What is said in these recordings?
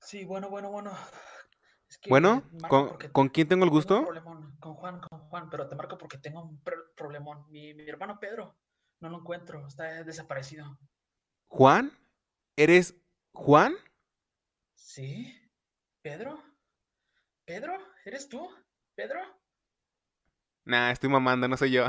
Sí, bueno, bueno, bueno. Es que Bueno, ¿con, con quién tengo el tengo gusto? problemón. Con Juan, con Juan, pero te marco porque tengo un pro- problemón. Mi, mi hermano Pedro, no lo encuentro, está desaparecido. ¿Juan? ¿Eres Juan? ¿Sí? ¿Pedro? ¿Pedro? ¿Eres tú? ¿Pedro? Nah, estoy mamando, no soy yo.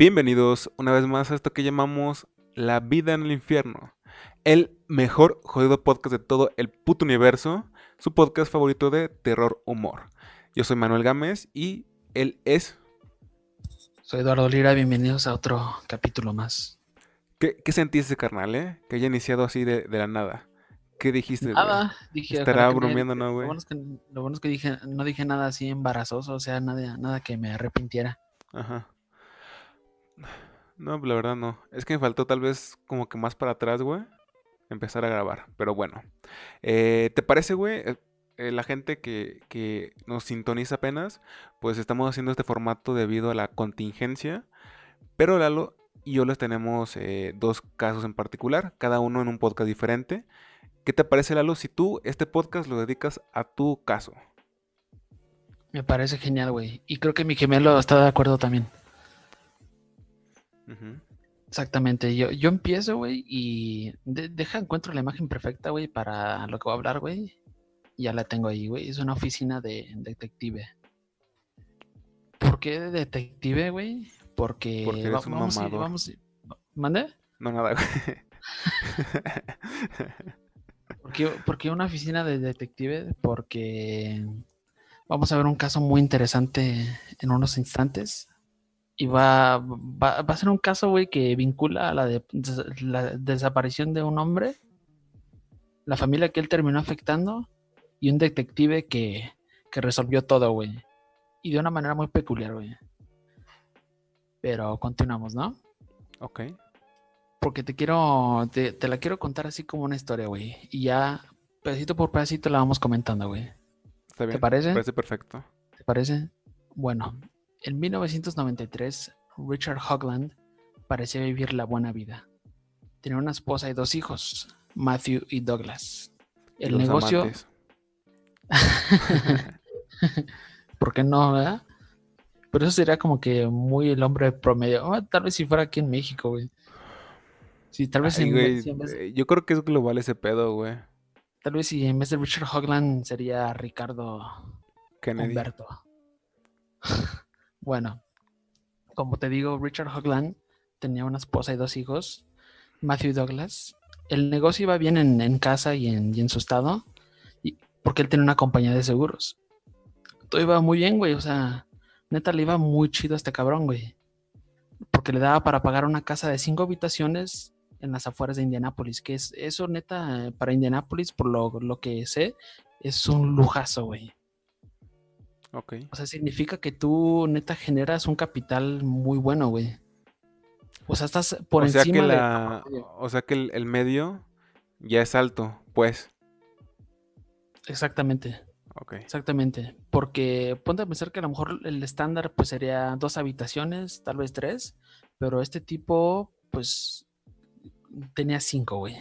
Bienvenidos una vez más a esto que llamamos La vida en el infierno. El mejor jodido podcast de todo el puto universo. Su podcast favorito de terror humor. Yo soy Manuel Gámez y él es... Soy Eduardo Lira, bienvenidos a otro capítulo más. ¿Qué, qué sentiste, carnal, eh? Que haya iniciado así de, de la nada. ¿Qué dijiste? Nada, dije. Estará bromeando, ¿no, Lo güey? bueno es que, lo bueno es que dije, no dije nada así embarazoso, o sea, nada, nada que me arrepintiera. Ajá. No, la verdad no. Es que me faltó tal vez como que más para atrás, güey. Empezar a grabar. Pero bueno. Eh, ¿te parece, güey? Eh, eh, la gente que, que nos sintoniza apenas, pues estamos haciendo este formato debido a la contingencia. Pero Lalo y yo les tenemos dos casos en particular, cada uno en un podcast diferente. ¿Qué te parece, Lalo, si tú este podcast lo dedicas a tu caso? Me parece genial, güey. Y creo que mi gemelo está de acuerdo también. Exactamente. Yo, yo empiezo, güey, y de- deja, encuentro la imagen perfecta, güey, para lo que voy a hablar, güey. Ya la tengo ahí, güey. Es una oficina de detective. ¿Por qué de detective, güey? Porque, Porque eres va- un vamos, mamador. vamos, a ir- ¿Mande? No, nada, güey. ¿Por qué, por qué una oficina de detective? Porque vamos a ver un caso muy interesante en unos instantes. Y va, va, va a ser un caso, güey, que vincula a la, de- des- la desaparición de un hombre, la familia que él terminó afectando y un detective que, que resolvió todo, güey. Y de una manera muy peculiar, güey. Pero continuamos, ¿no? ok. Porque te quiero, te, te la quiero contar así como una historia, güey. Y ya, pedacito por pedacito la vamos comentando, güey. Está bien. parece? Me parece perfecto. ¿Te parece? Bueno, en 1993, Richard Hogland parecía vivir la buena vida. Tenía una esposa y dos hijos, Matthew y Douglas. El Los negocio. ¿por qué no, verdad? Pero eso sería como que muy el hombre promedio. Ah, tal vez si fuera aquí en México, güey. Sí, tal vez, Ay, en, güey, si en vez- eh, yo creo que es global ese pedo, güey. tal vez si en vez de Richard Hogland sería Ricardo Kennedy. Humberto. bueno, como te digo, Richard Hogland tenía una esposa y dos hijos, Matthew Douglas. El negocio iba bien en, en casa y en, en su estado, y- porque él tenía una compañía de seguros. Todo iba muy bien, güey, o sea, neta le iba muy chido a este cabrón, güey. Porque le daba para pagar una casa de cinco habitaciones en las afueras de Indianápolis, que es eso, neta, para Indianápolis, por lo, lo que sé, es un lujazo, güey. O sea, significa que tú neta generas un capital muy bueno, güey. O sea, estás por o sea encima que de... la, o sea que el, el medio ya es alto, pues. Exactamente, Ok. exactamente. Porque ponte a pensar que a lo mejor el estándar pues sería dos habitaciones, tal vez tres, pero este tipo pues tenía cinco, güey.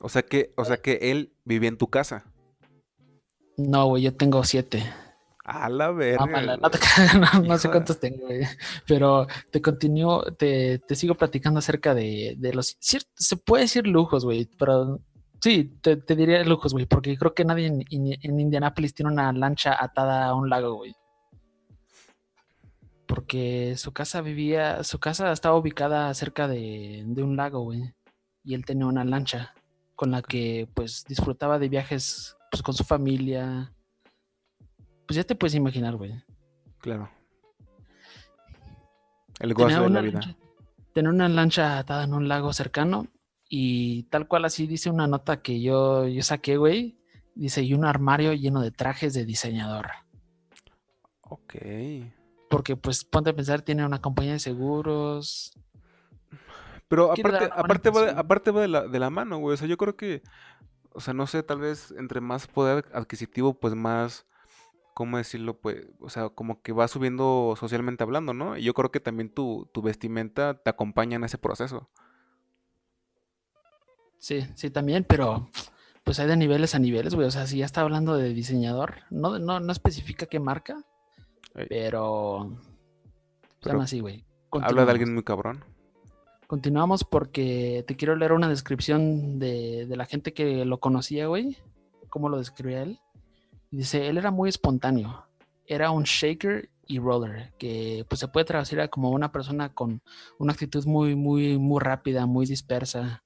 O sea que, o sea que él vivía en tu casa. No, güey, yo tengo siete. A la verga. No, sé cuántos tengo, güey. Pero te continúo, te, te sigo platicando acerca de, de los... cier- se puede decir lujos, güey, pero sí, te, te diría lujos, güey, porque creo que nadie en, en, en Indianápolis tiene una lancha atada a un lago, güey. Porque su casa vivía, su casa estaba ubicada cerca de, de un lago, güey. Y él tenía una lancha con la que, pues, disfrutaba de viajes, pues, con su familia. Pues ya te puedes imaginar, güey. Claro. El gozo de la vida. lancha, tenía una lancha atada en un lago cercano y tal cual así dice una nota que yo, yo saqué, güey. Dice, y un armario lleno de trajes de diseñador. Ok. Porque pues ponte a pensar, tiene una compañía de seguros. Pero aparte, aparte, va, aparte va de la, de la mano, güey. O sea, yo creo que, o sea, no sé, tal vez entre más poder adquisitivo, pues más, ¿cómo decirlo? Pues, o sea, como que va subiendo socialmente hablando, ¿no? Y yo creo que también tu, tu vestimenta te acompaña en ese proceso. Sí, sí, también, pero pues hay de niveles a niveles, güey. O sea, si ya está hablando de diseñador, no, no, no especifica qué marca, Ey. pero... Se llama así, güey. Habla de alguien muy cabrón. Continuamos porque te quiero leer una descripción de, de la gente que lo conocía, güey. Cómo lo describía él. Dice, él era muy espontáneo. Era un shaker y roller, que pues se puede traducir a como una persona con una actitud muy, muy, muy rápida, muy dispersa,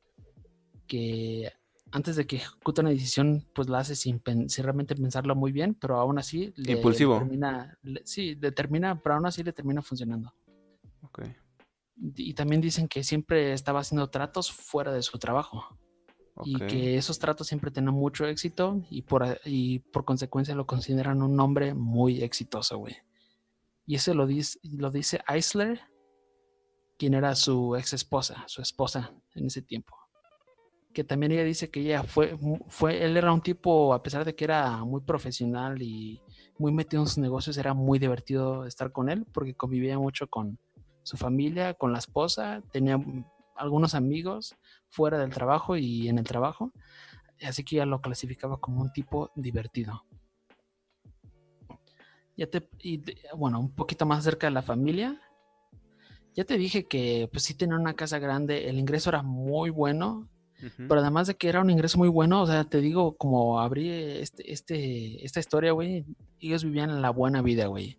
que antes de que ejecute una decisión, pues la hace sin, realmente pensarlo muy bien, pero aún así le, le Impulsivo. termina, le- sí, determina, pero aún así le termina funcionando. Ok. Y también dicen que siempre estaba haciendo tratos fuera de su trabajo y ok. que esos tratos siempre tenían mucho éxito y por, y por consecuencia lo consideran un hombre muy exitoso, güey. Y eso lo dice, lo dice Eisler, quien era su ex esposa, su esposa en ese tiempo. Que también ella dice que ella fue, fue, él era un tipo, a pesar de que era muy profesional y muy metido en sus negocios, era muy divertido estar con él porque convivía mucho con su familia, con la esposa, tenía algunos amigos fuera del trabajo y en el trabajo. Así que ella lo clasificaba como un tipo divertido. Ya te, y de- bueno, un poquito más cerca de la familia. Ya te dije que pues sí tenía una casa grande, el ingreso era muy bueno, pero además de que era un ingreso muy bueno, o sea, te digo, como abrí este, este, esta historia, güey, ellos vivían la buena vida, güey.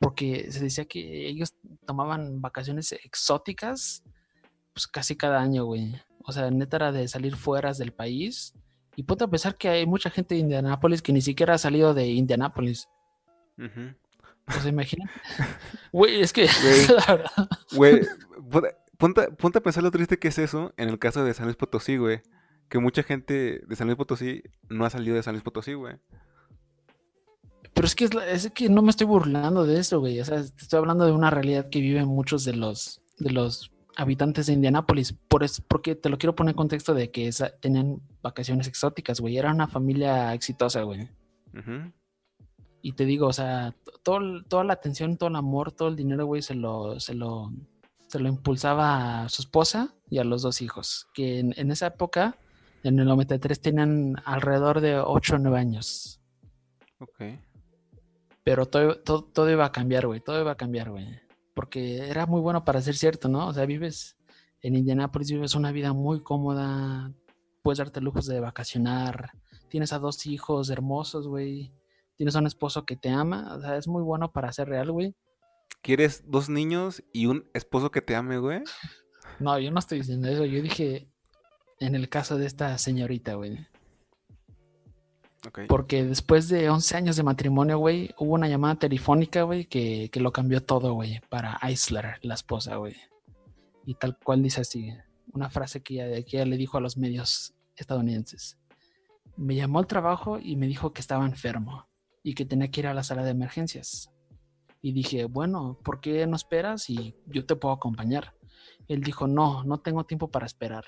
Porque se decía que ellos tomaban vacaciones exóticas, pues casi cada año, güey. O sea, neta era de salir fuera del país. Y ponte a pensar que hay mucha gente de Indianápolis que ni siquiera ha salido de Indianápolis. O sea, imagínate. Güey, es que, Güey. ponte, ponte- a pensar lo triste que es eso en el caso de San Luis Potosí, güey. Que mucha gente de San Luis Potosí no ha salido de San Luis Potosí, güey. Pero es que, es, es que no me estoy burlando de eso, güey. O sea, estoy hablando de una realidad que viven muchos de los, de los habitantes de Indianápolis. Por eso, porque te lo quiero poner en contexto de que esa- tenían vacaciones exóticas, güey. Era una familia exitosa, güey. Y te digo, o sea, todo, toda la atención, todo el amor, todo el dinero, güey, se lo, se lo, se lo impulsaba a su esposa y a los dos hijos. Que en, en esa época, en el 93, tenían alrededor de 8 o 9 años. Ok. Pero todo, todo, todo iba a cambiar, güey. Todo iba a cambiar, güey. Porque era muy bueno para ser cierto, ¿no? O sea, vives en Indianápolis, vives una vida muy cómoda. Puedes darte lujos de vacacionar. Tienes a dos hijos hermosos, güey. Tienes a un esposo que te ama. O sea, es muy bueno para ser real, güey. ¿Quieres dos niños y un esposo que te ame, güey? No, yo no estoy diciendo eso. Yo dije en el caso de esta señorita, güey. Ok. Porque después de 11 años de matrimonio, güey, hubo una llamada telefónica, güey, que, que lo cambió todo, güey, para Eisler, la esposa, güey. Y tal cual dice así, una frase que ella, que ella le dijo a los medios estadounidenses. Me llamó al trabajo y me dijo que estaba enfermo y que tenía que ir a la sala de emergencias. Y dije, bueno, ¿por qué no esperas? Y yo te puedo acompañar. Él dijo, no, no tengo tiempo para esperar.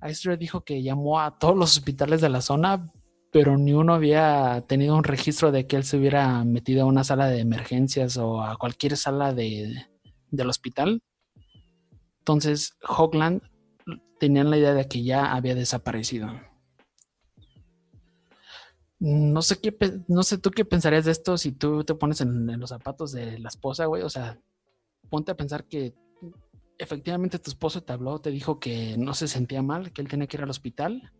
Eisler dijo que llamó a todos los hospitales de la zona, pero ni uno había tenido un registro de que él se hubiera metido a una sala de emergencias o a cualquier sala de, del hospital. Entonces, Hogland tenían la idea de que ya había desaparecido. No sé qué, no sé tú qué pensarías de esto si tú te pones en, en los zapatos de la esposa, güey. O sea, ponte a pensar que efectivamente tu esposo te habló, te dijo que no se sentía mal, que él tenía que ir al hospital.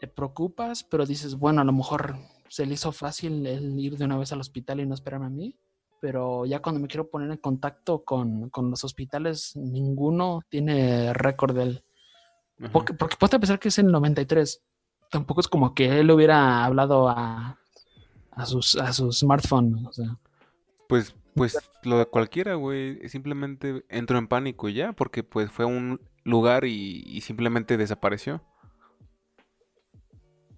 Te preocupas, pero dices, bueno, a lo mejor se le hizo fácil el ir de una vez al hospital y no esperarme a mí, pero ya cuando me quiero poner en contacto con, con los hospitales, ninguno tiene récord de él. Ajá. Porque, porque a pensar que es en el 93. Tampoco es como que él hubiera hablado a, a, sus, a su smartphone. O sea, Pues, pues lo de cualquiera, güey. Simplemente entró en pánico y ya, porque pues fue a un lugar y, y simplemente desapareció.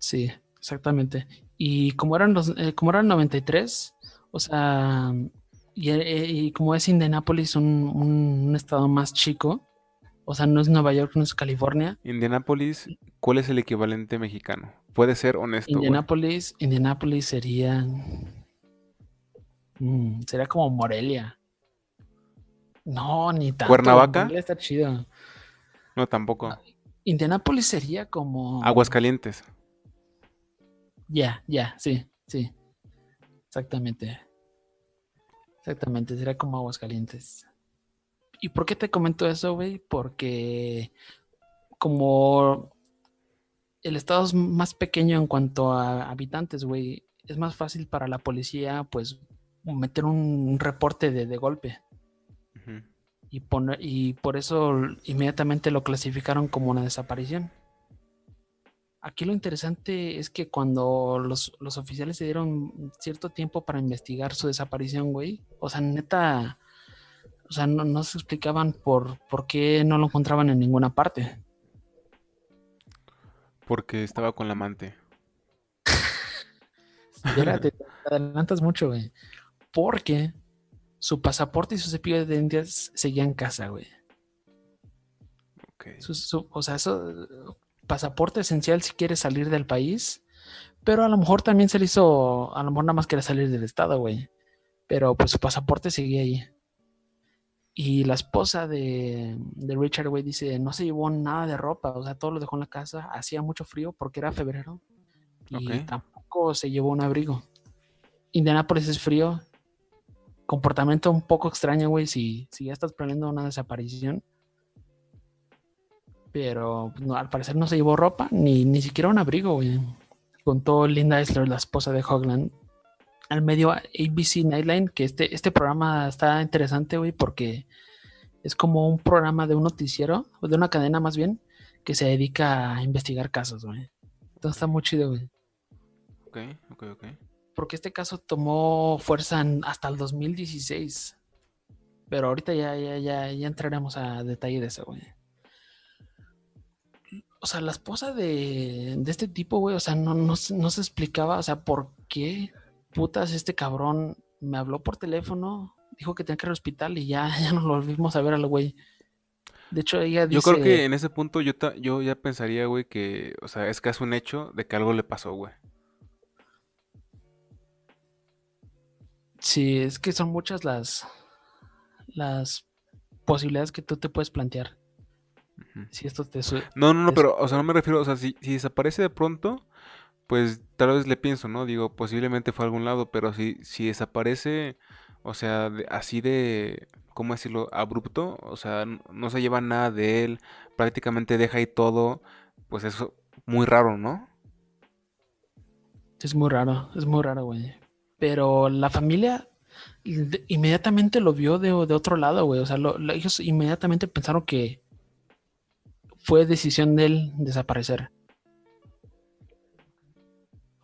Sí, exactamente. Y como eran los, eh, como era el 93, o sea, y, eh, y como es Indianapolis un, un- un estado más chico, O sea, no es Nueva York, no es California. Indianápolis, ¿cuál es el equivalente mexicano? Puede ser honesto. Indianápolis, Indianápolis sería. mm, sería como Morelia. No, ni tanto. ¿Cuernavaca? Morelia está chido. No, tampoco. No. Indianápolis sería como. Aguascalientes. Ya, ya, sí, sí. Exactamente. Exactamente, sería como Aguascalientes. ¿Y por qué te comento eso, güey? Porque como el estado es más pequeño en cuanto a habitantes, güey, es más fácil para la policía, pues, meter un reporte de, de golpe. Y, poner, y por eso inmediatamente lo clasificaron como una desaparición. Aquí lo interesante es que cuando los, los oficiales se dieron cierto tiempo para investigar su desaparición, güey, o sea, neta, o sea, no, no se explicaban por, por qué no lo encontraban en ninguna parte. Porque estaba con la amante. Espérate, te adelantas mucho, güey. Porque su pasaporte y su cepillo de dientes seguían en casa, güey. Ok. Su- su- o sea, eso, pasaporte esencial si quieres salir del país, pero a lo mejor también se le hizo, a lo mejor nada más quiere salir del estado, güey. Pero pues su pasaporte seguía ahí. Y la esposa de, de Richard, güey, dice, no se llevó nada de ropa, o sea, todo lo dejó en la casa, hacía mucho frío porque era febrero y tampoco se llevó un abrigo. Indianápolis es frío, comportamiento un poco extraño, güey, si, si ya estás planeando una desaparición. Pero no, al parecer no se llevó ropa, ni, ni siquiera un abrigo, güey. Contó Linda Eisler, la esposa de Hogland, al medio ABC Nightline, que este, este programa está interesante, güey, porque es como un programa de un noticiero, o de una cadena más bien, que se dedica a investigar casos, güey. Entonces está muy chido, güey. Ok, ok, ok. Porque este caso tomó fuerza en- hasta el 2016. Pero ahorita ya, ya, ya, ya entraremos a detalle de eso, güey. O sea, la esposa de, de este tipo, güey, o sea, no, no, se- no se explicaba, o sea, por qué putas este cabrón me habló por teléfono, dijo que tenía que ir al hospital y ya, ya no lo volvimos a ver al güey. De hecho, ella dice... Yo creo que en ese punto yo, ta- yo ya pensaría, güey, que, o sea, es casi un hecho de que algo le pasó, güey. Sí, es que son muchas las, las posibilidades que tú te puedes plantear. Si esto te... No, no, no, Es- pero, o sea, no me refiero, o sea, si, si desaparece de pronto, pues tal vez le pienso, ¿no? Digo, posiblemente fue a algún lado, pero si, si desaparece, o sea, de- así de, ¿cómo decirlo? Abrupto, o sea, no se lleva nada de él, prácticamente deja ahí todo, pues eso, muy raro, ¿no? Es muy raro, es muy raro, güey. Pero la familia inmediatamente lo vio de, de otro lado, güey. O sea, lo- lo- ellos inmediatamente pensaron que fue decisión de él desaparecer.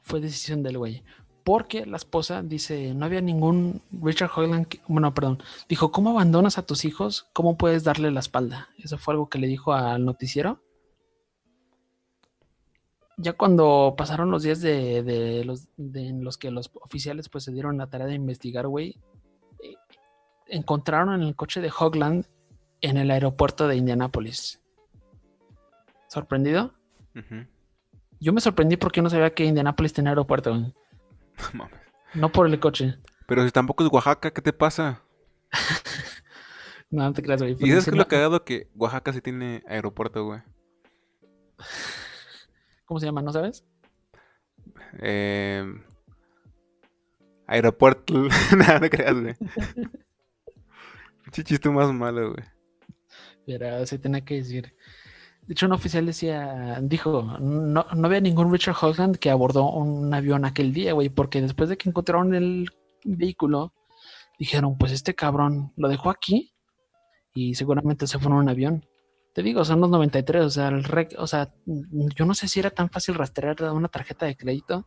Fue decisión del güey. Porque la esposa dice, no había ningún Richard Hoyland, bueno, perdón, dijo, ¿cómo abandonas a tus hijos? ¿Cómo puedes darle la espalda? Eso fue algo que le dijo al noticiero. Ya cuando pasaron los días de, los, en los que los oficiales pues se dieron la tarea de investigar, güey, eh, encontraron en el coche de Hogland en el aeropuerto de Indianápolis. ¿Sorprendido? Yo me sorprendí porque no sabía que Indianápolis tenía aeropuerto, güey. No mames. No por el coche. Pero si tampoco es Oaxaca, ¿qué te pasa? No, no te creas, güey. ¿Y es lo no- cagado? Que Oaxaca sí tiene aeropuerto, güey. ¿Cómo se llama? ¿No sabes? Eh, aeropuerto. Nada, no creas, güey. Pinche chiste más malo, güey. Pero se tenía que decir. De hecho, un oficial decía, dijo, no, no había ningún Richard Hogland que abordó un avión aquel día, güey, porque después de que encontraron el vehículo, dijeron, pues este cabrón lo dejó aquí y seguramente se fue en un avión. Te digo, son los 93, o sea, el rec- o sea, yo no sé si era tan fácil rastrear una tarjeta de crédito,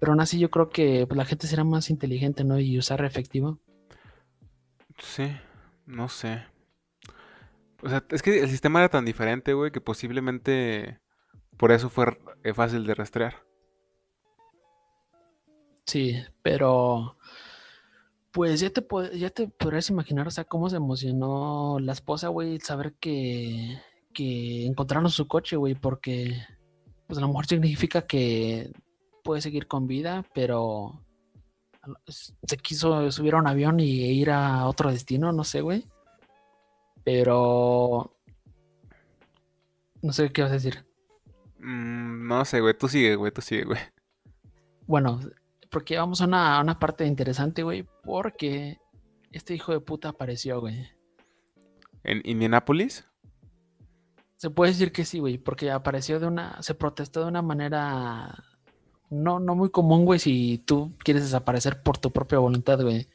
pero aún así yo creo que pues, la gente será más inteligente, ¿no? Y usar efectivo. Sí, no sé. O sea, es que el sistema era tan diferente, güey, que posiblemente por eso fue fácil de rastrear. Sí, pero Pues ya te, ya te imaginar, o sea, cómo se emocionó la esposa, güey, saber que, que encontraron su coche, güey, porque pues a lo mejor significa que puede seguir con vida, pero se quiso subir a un avión y ir a otro destino, no sé, güey. Pero no sé qué vas a decir. Mm, no sé, güey. Tú sigue, güey. Tú sigue, güey. Bueno, porque vamos a una, a una parte interesante, güey, porque este hijo de puta apareció, güey. ¿En Indianápolis? Se puede decir que sí, güey, porque apareció de una, se protestó de una manera no, no muy común, güey, si tú quieres desaparecer por tu propia voluntad, güey.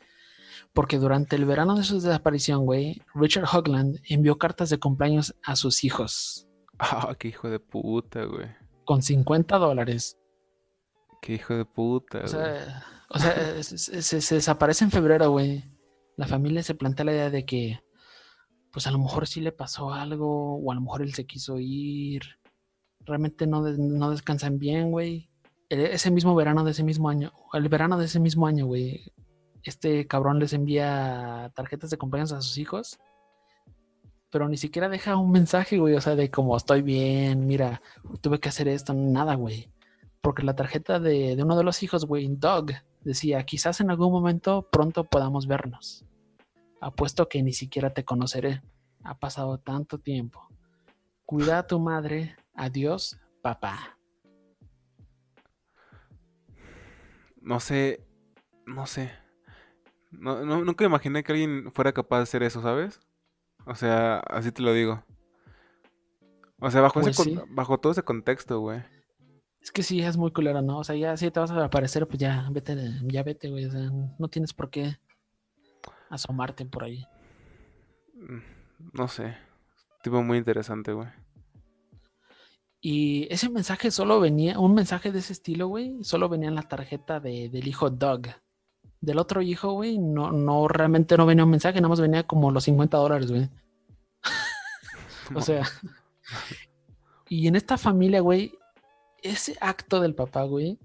Porque durante el verano de su desaparición, güey, Richard Hogland envió cartas de cumpleaños a sus hijos Ah, qué hijo de puta, güey. con 50 dólares. Qué hijo de puta, O güey. sea, o sea, se, se- se desaparece en febrero, güey. La familia se plantea la idea de que, pues a lo mejor sí le pasó algo, o a lo mejor él se quiso ir. Realmente no, no descansan bien, güey. E- Ese mismo verano de ese mismo año, el verano de ese mismo año, güey, este cabrón les envía tarjetas de cumpleaños a sus hijos, pero ni siquiera deja un mensaje, güey, o sea, de como estoy bien, mira, tuve que hacer esto, nada, güey. Porque la tarjeta de, de uno de los hijos, güey, Doug, decía, quizás en algún momento pronto podamos vernos. Apuesto que ni siquiera te conoceré. Ha pasado tanto tiempo. Cuida a tu madre. Adiós, papá. No sé. No sé. No, no- nunca imaginé que alguien fuera capaz de hacer eso, ¿sabes? O sea, así te lo digo. O sea, bajo, Pues sí. bajo todo ese contexto, güey. Es que sí, es muy culero, ¿no? O sea, ya si te vas a aparecer, pues ya, vete, ya vete, güey. O sea, no tienes por qué asomarte por ahí. Mm, No sé. Tipo muy interesante, güey. Y ese mensaje solo venía, un mensaje de ese estilo, güey, solo venía en la tarjeta de- del hijo Doug. Del otro hijo, güey, no, no, realmente no venía un mensaje, nada más venía como los 50 dólares, güey. O sea, y en esta familia, güey, ese acto del papá, güey,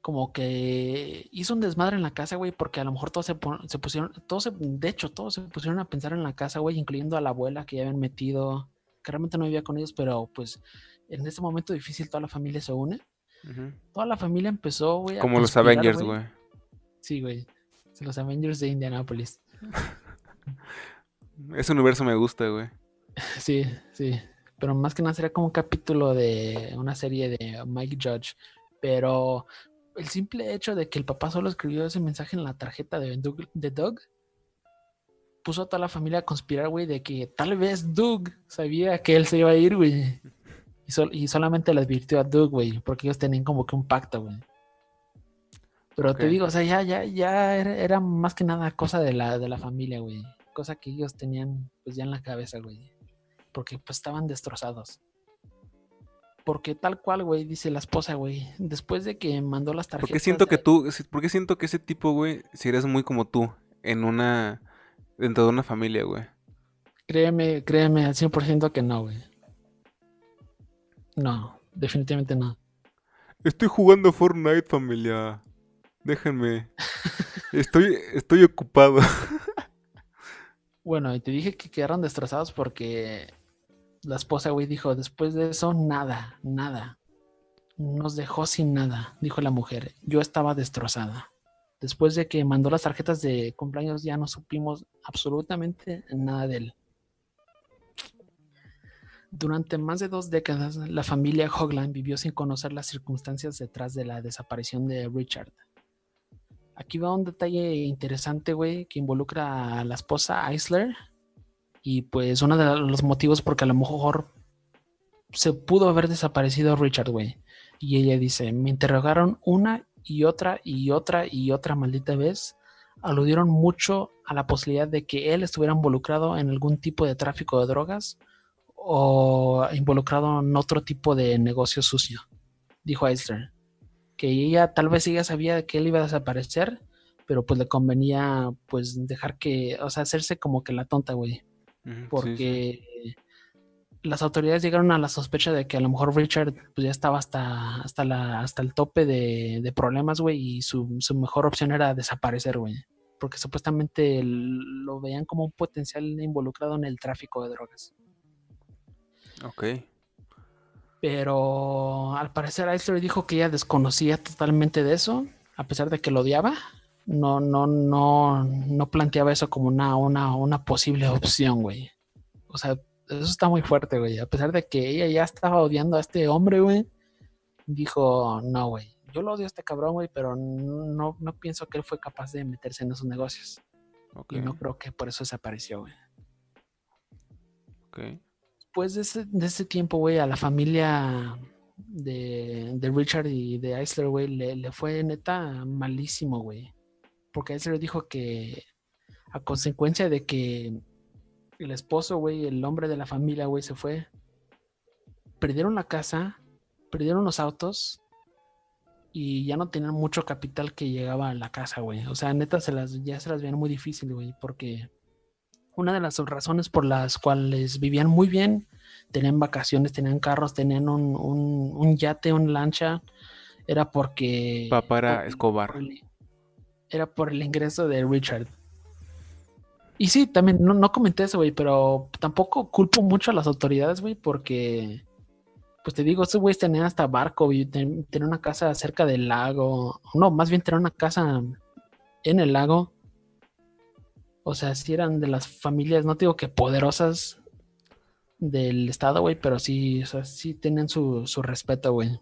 como que hizo un desmadre en la casa, güey, porque a lo mejor todos se, pusieron, todos se- de hecho, todos se pusieron a pensar en la casa, güey, incluyendo a la abuela que ya habían metido, que realmente no vivía con ellos, pero pues en este momento difícil toda la familia se une. Toda la familia empezó, güey. a Como los Avengers, güey. Sí, güey. Los Avengers de Indianapolis. Ese universo me gusta, güey. Sí, sí. Pero más que nada sería como un capítulo de una serie de Mike Judge. Pero el simple hecho de que el papá solo escribió ese mensaje en la tarjeta de Doug, de Doug puso a toda la familia a conspirar, güey, de que tal vez Doug sabía que él se iba a ir, güey. Y, sol- y solamente le advirtió a Doug, güey, porque ellos tenían como que un pacto, güey. Pero te digo, o sea, ya, ya, ya era, era más que nada cosa de la, de la familia, güey. Cosa que ellos tenían, pues ya en la cabeza, güey. Porque pues estaban destrozados. Porque tal cual, güey, dice la esposa, güey. Después de que mandó las tarjetas. Porque siento que tú, porque siento que ese tipo, güey, si eres muy como tú, en una, dentro de una familia, güey. Créeme, créeme al 100% que no, güey. No, definitivamente no. Estoy jugando Fortnite, familia. Déjenme. Estoy, estoy ocupado. Bueno, y te dije que quedaron destrozados porque la esposa, güey, dijo, después de eso, nada, nada. Nos dejó sin nada, dijo la mujer. Yo estaba destrozada. Después de que mandó las tarjetas de cumpleaños, ya no supimos absolutamente nada de él. Durante más de dos décadas, la familia Hogland vivió sin conocer las circunstancias detrás de la desaparición de Richard. Aquí va un detalle interesante, güey, que involucra a la esposa Eisler. Y pues uno de los motivos porque a lo mejor se pudo haber desaparecido Richard, güey. Y ella dice, me interrogaron una y otra y otra y otra maldita vez. Aludieron mucho a la posibilidad de que él estuviera involucrado en algún tipo de tráfico de drogas o involucrado en otro tipo de negocio sucio, dijo Eisler que ella tal vez ella sabía que él iba a desaparecer, pero pues le convenía pues dejar que, o sea, hacerse como que la tonta, güey, Ujú, sí, sí. porque las autoridades llegaron a la sospecha de que a lo mejor Richard pues, ya estaba hasta, hasta, la, hasta el tope de, de problemas, güey, y su, su mejor opción era desaparecer, güey. Porque supuestamente lo veían como un potencial involucrado en el tráfico de drogas. Ok. Pero al parecer Eisler dijo que ella desconocía totalmente de eso, a pesar de que lo odiaba. No, no, no, no planteaba eso como una, una, una posible opción, güey. O sea, eso está muy fuerte, güey. A pesar de que ella ya estaba odiando a este hombre, güey, dijo, no, güey, yo lo odio a este cabrón, güey, pero no, no pienso que él fue capaz de meterse en esos negocios. Y no creo que por eso desapareció, güey. Ok. Después de ese, de ese tiempo, güey, a la familia de, de Richard y de Eisler, güey, le, le fue neta malísimo, güey. Porque Eisler dijo que a consecuencia de que el esposo, güey, el hombre de la familia, güey, se fue. Perdieron la casa, perdieron los autos y ya no tenían mucho capital que llegaba a la casa, güey. O sea, neta, se las, ya se las veían muy difícil, güey, porque una de las razones por las cuales vivían muy bien, tenían vacaciones, tenían carros, tenían un, un, yate, un lancha, era porque... Papá era Escobar. era por el ingreso de Richard. Y sí, también, no, no comenté eso, güey, pero tampoco culpo mucho a las autoridades, güey, porque, pues te digo, esos güeyes tenían hasta barco, güey, tenían una casa cerca del lago, no, más bien tenían una casa en el lago. O sea, sí eran de las familias, no digo que poderosas del estado, güey, pero sí, o sea, sí tienen su, su respeto, güey.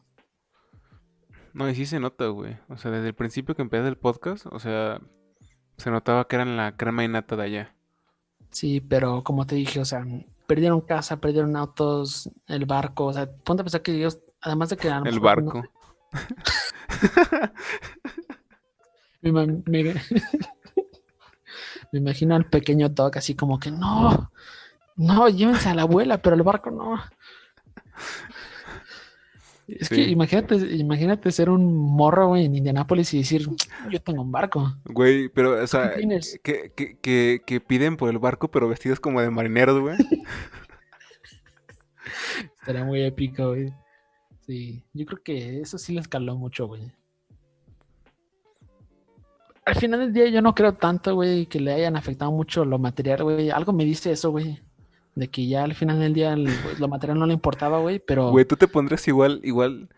No, y sí se nota, güey. O sea, desde el principio que empecé el podcast, o sea, se notaba que eran la crema innata de allá. Sí, pero como te dije, o sea, perdieron casa, perdieron autos, el barco, o sea, ponte a pensar que ellos, además de que... el barco. me, me, imagino al pequeño Doc así como que no, no, llévense a la abuela, pero el barco no. Es que imagínate, imagínate ser un morro, güey, en Indianápolis y decir, yo tengo un barco. Güey, pero, o sea, que, que, que, piden por el barco, pero vestidos como de marineros, güey. Estaría muy épico, güey. Sí, yo creo que eso sí le escaló mucho, güey. Al final del día yo no creo tanto, güey, que le hayan afectado mucho lo material, güey. Algo me dice eso, güey. De que ya al final del día pues, lo material no le importaba, güey, pero... Güey, tú te pondrías igual, igual...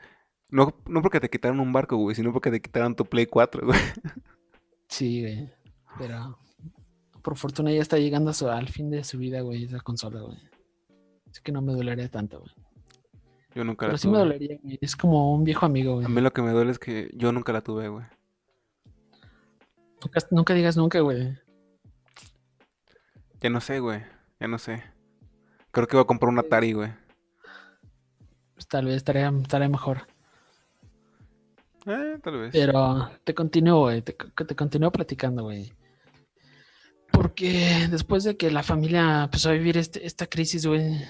No, no porque te quitaron un barco, güey, sino porque te quitaron tu Play 4, güey. Sí, güey. Pero por fortuna ya está llegando al fin de su vida, güey, esa consola, güey. Así que no me dolería tanto, güey. Yo nunca la tuve. Pero sí me dolería, güey. Es como un viejo amigo, güey. A mí lo que me duele es que yo nunca la tuve, güey. Nunca, nunca digas nunca, güey. Ya no sé, güey. Ya no sé. Creo que voy a comprar un Atari, güey. Pues tal vez estaría, mejor. Eh, tal vez. Pero te continúo, güey. Te, te continúo platicando, güey. Porque después de que la familia empezó a vivir este, esta crisis, güey.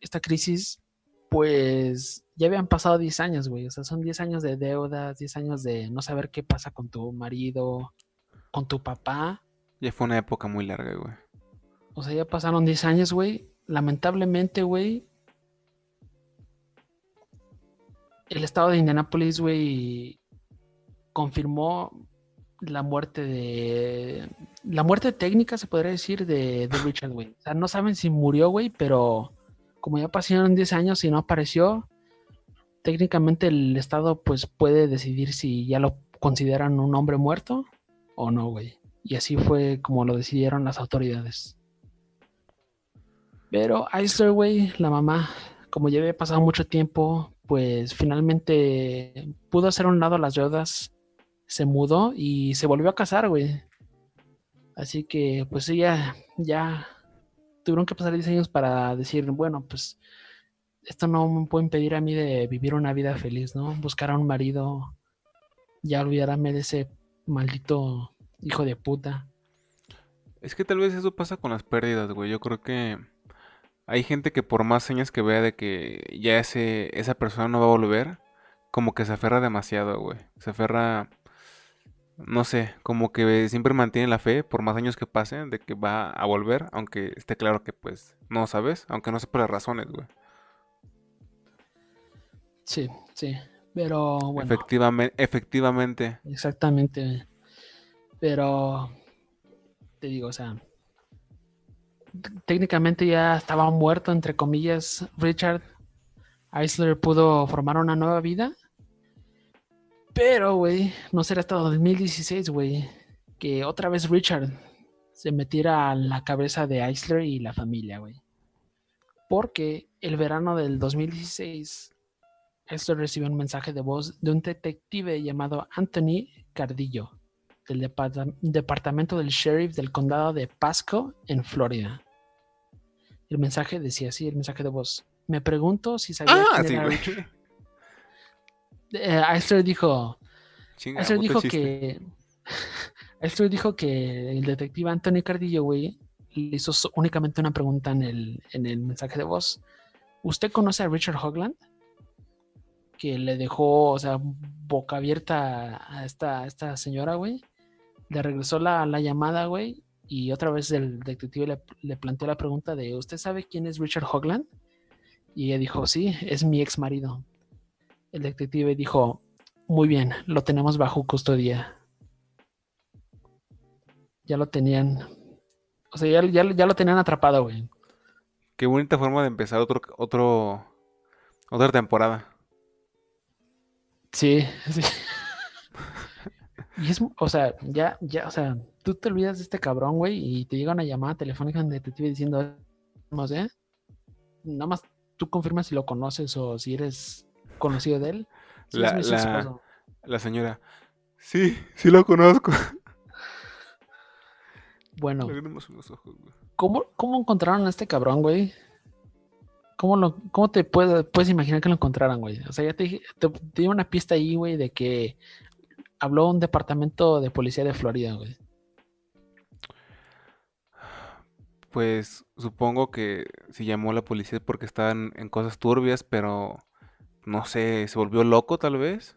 Esta crisis, pues ya habían pasado 10 años, güey. O sea, son 10 años de deudas, 10 años de no saber qué pasa con tu marido, con tu papá. Ya fue una época muy larga, güey. O sea, ya pasaron 10 años, güey lamentablemente, güey, el estado de Indianapolis, güey, confirmó la muerte de. La muerte técnica, se podría decir, de, Richard, güey. O sea, no saben si murió, güey, pero como ya pasaron 10 años y no apareció, técnicamente el Estado, pues, puede decidir si ya lo consideran un hombre muerto o no, güey. Y así fue como lo decidieron las autoridades. Pero Eisler, güey, la mamá, como ya había pasado mucho tiempo, pues finalmente pudo hacer un lado las deudas, se mudó y se volvió a casar, güey. Así que, pues ella ya tuvieron que pasar 10 años para decir, bueno, pues esto no me puede impedir a mí de vivir una vida feliz, ¿no? Buscar a un marido, ya olvidarme de ese maldito hijo de puta. Es que tal vez eso pasa con las pérdidas, güey. Yo creo que hay gente que por más señas que vea de que ya ese, esa persona no va a volver, como que se aferra demasiado, güey. Se aferra no sé, como que siempre mantiene la fe por más años que pasen de que va a volver, aunque esté claro que pues no sabes, aunque no sé por las razones, güey. Sí, sí. Pero bueno. Efectivamente, efectivamente. Exactamente. Pero te digo, o sea, técnicamente ya estaba muerto, entre comillas, Richard. Eisler pudo formar una nueva vida. Pero, güey, no será hasta 2016, güey, que otra vez Richard se metiera a la cabeza de Eisler y la familia, güey. Porque el verano del 2016, Eisler recibió un mensaje de voz de un detective llamado Anthony Cardillo, del departamento del sheriff del condado de Pasco, en Florida. El mensaje decía así, el mensaje de voz. Me pregunto si sabía Ah, quién sí, era. Richard. Eh, dijo, Chinga, puto dijo que Eisler dijo que el detective Anthony Cardillo, güey, le hizo únicamente una pregunta en el, en el mensaje de voz. ¿Usted conoce a Richard Hogland? Que le dejó, o sea, boca abierta a esta, esta señora, güey. Le regresó la, la llamada, güey. Y otra vez el detective le, le planteó la pregunta de, ¿usted sabe quién es Richard Hogland? Y ella dijo, sí, es mi ex marido. El detective dijo, muy bien, lo tenemos bajo custodia. Ya lo tenían. O sea, ya, ya- ya lo tenían atrapado, güey. Qué bonita forma de empezar otro, otro, otra temporada. Sí, sí. Y es, o sea, ya, ya, o sea, tú te olvidas de este cabrón, güey, y te llega una llamada telefónica del detective diciendo, no sé, nada más tú confirmas si lo conoces o si eres conocido de él. La- la-. La señora. Sí, sí lo conozco. Bueno, los ojos. ¿cómo, cómo encontraron a este cabrón, güey? ¿Cómo, lo, cómo te puedes, puedes imaginar que lo encontraran, güey? O sea, ya te dije, te, te di una pista ahí, güey, de que habló un departamento de policía de Florida, güey. Pues supongo que si llamó a la policía porque estaban en cosas turbias, pero no sé, se volvió loco tal vez.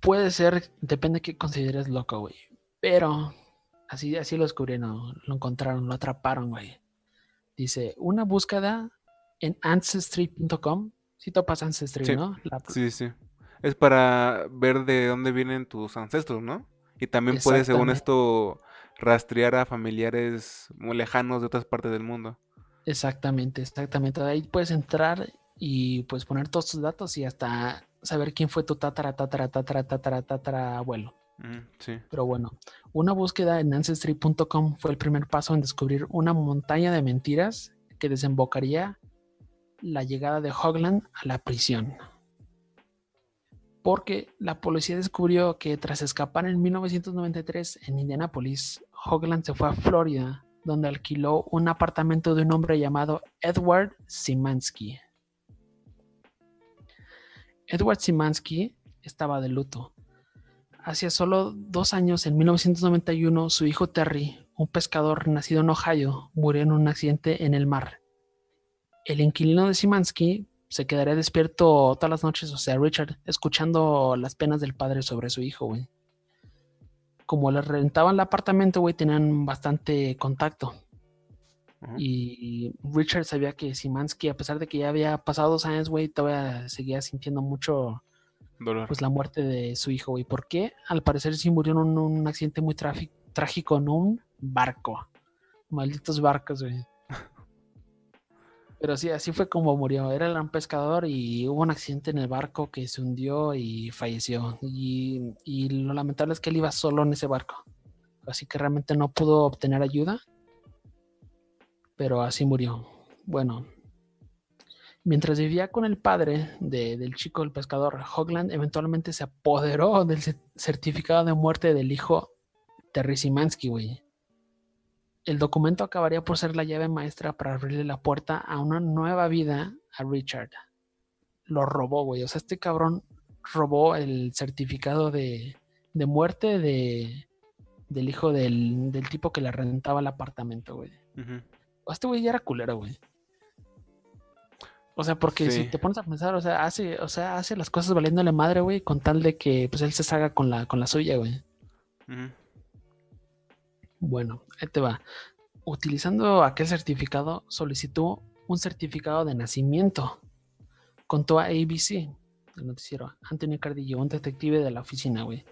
Puede ser, depende de qué consideres loco, güey. Pero así, así lo descubrieron, lo encontraron, lo atraparon, güey. Dice, una búsqueda en ancestry.com. Si topas Ancestry, Sí, ¿no? La- Sí, sí. Es para ver de dónde vienen tus ancestros, ¿no? Y también puedes, según esto, rastrear a familiares muy lejanos de otras partes del mundo. Exactamente, exactamente. Ahí puedes entrar y pues poner todos tus datos y hasta saber quién fue tu tatara, tatara, tatara, tatara, tatara abuelo. Pero bueno, una búsqueda en ancestry.com fue el primer paso en descubrir una montaña de mentiras que desembocaría la llegada de Hogland a la prisión. Porque la policía descubrió que tras escapar en 1993 en Indianapolis, Hogland se fue a Florida, donde alquiló un apartamento de un hombre llamado Edward Simansky. Edward Simansky estaba de luto. Hacía solo dos años, en 1991, su hijo Terry, un pescador nacido en Ohio, murió en un accidente en el mar. El inquilino de Simansky se quedaría despierto todas las noches, o sea, Richard, escuchando las penas del padre sobre su hijo, güey. Como le rentaban el apartamento, güey, tenían bastante contacto. Y Richard sabía que Simansky, a pesar de que ya había pasado dos años, güey, todavía seguía sintiendo mucho Pues la muerte de su hijo, güey. ¿Por qué? Al parecer sí murió en un, accidente muy trágico en un barco. Malditos barcos, güey. Pero sí, así fue como murió. Era un pescador y hubo un accidente en el barco que se hundió y falleció. Y lo lamentable es que él iba solo en ese barco. Así que realmente no pudo obtener ayuda. Pero así murió. Bueno, Mientras vivía con el padre de- del chico, el pescador, Hogland eventualmente se apoderó del ce- certificado de muerte del hijo Terry Simansky, güey. El documento acabaría por ser la llave maestra para abrirle la puerta a una nueva vida a Richard. Lo robó, güey. O sea, este cabrón robó el certificado de, de muerte de, del hijo del, del tipo que le rentaba el apartamento, güey. Este güey ya era culero, güey. O sea, porque si te pones a pensar, o sea, hace, o sea, hace las cosas valiéndole madre, güey, con tal de que pues él se salga con la, con la suya, güey. Bueno, ahí te va. Utilizando aquel certificado, solicitó un certificado de nacimiento. Contó a ABC, el noticiero, Anthony Cardillo, un detective de la oficina, güey.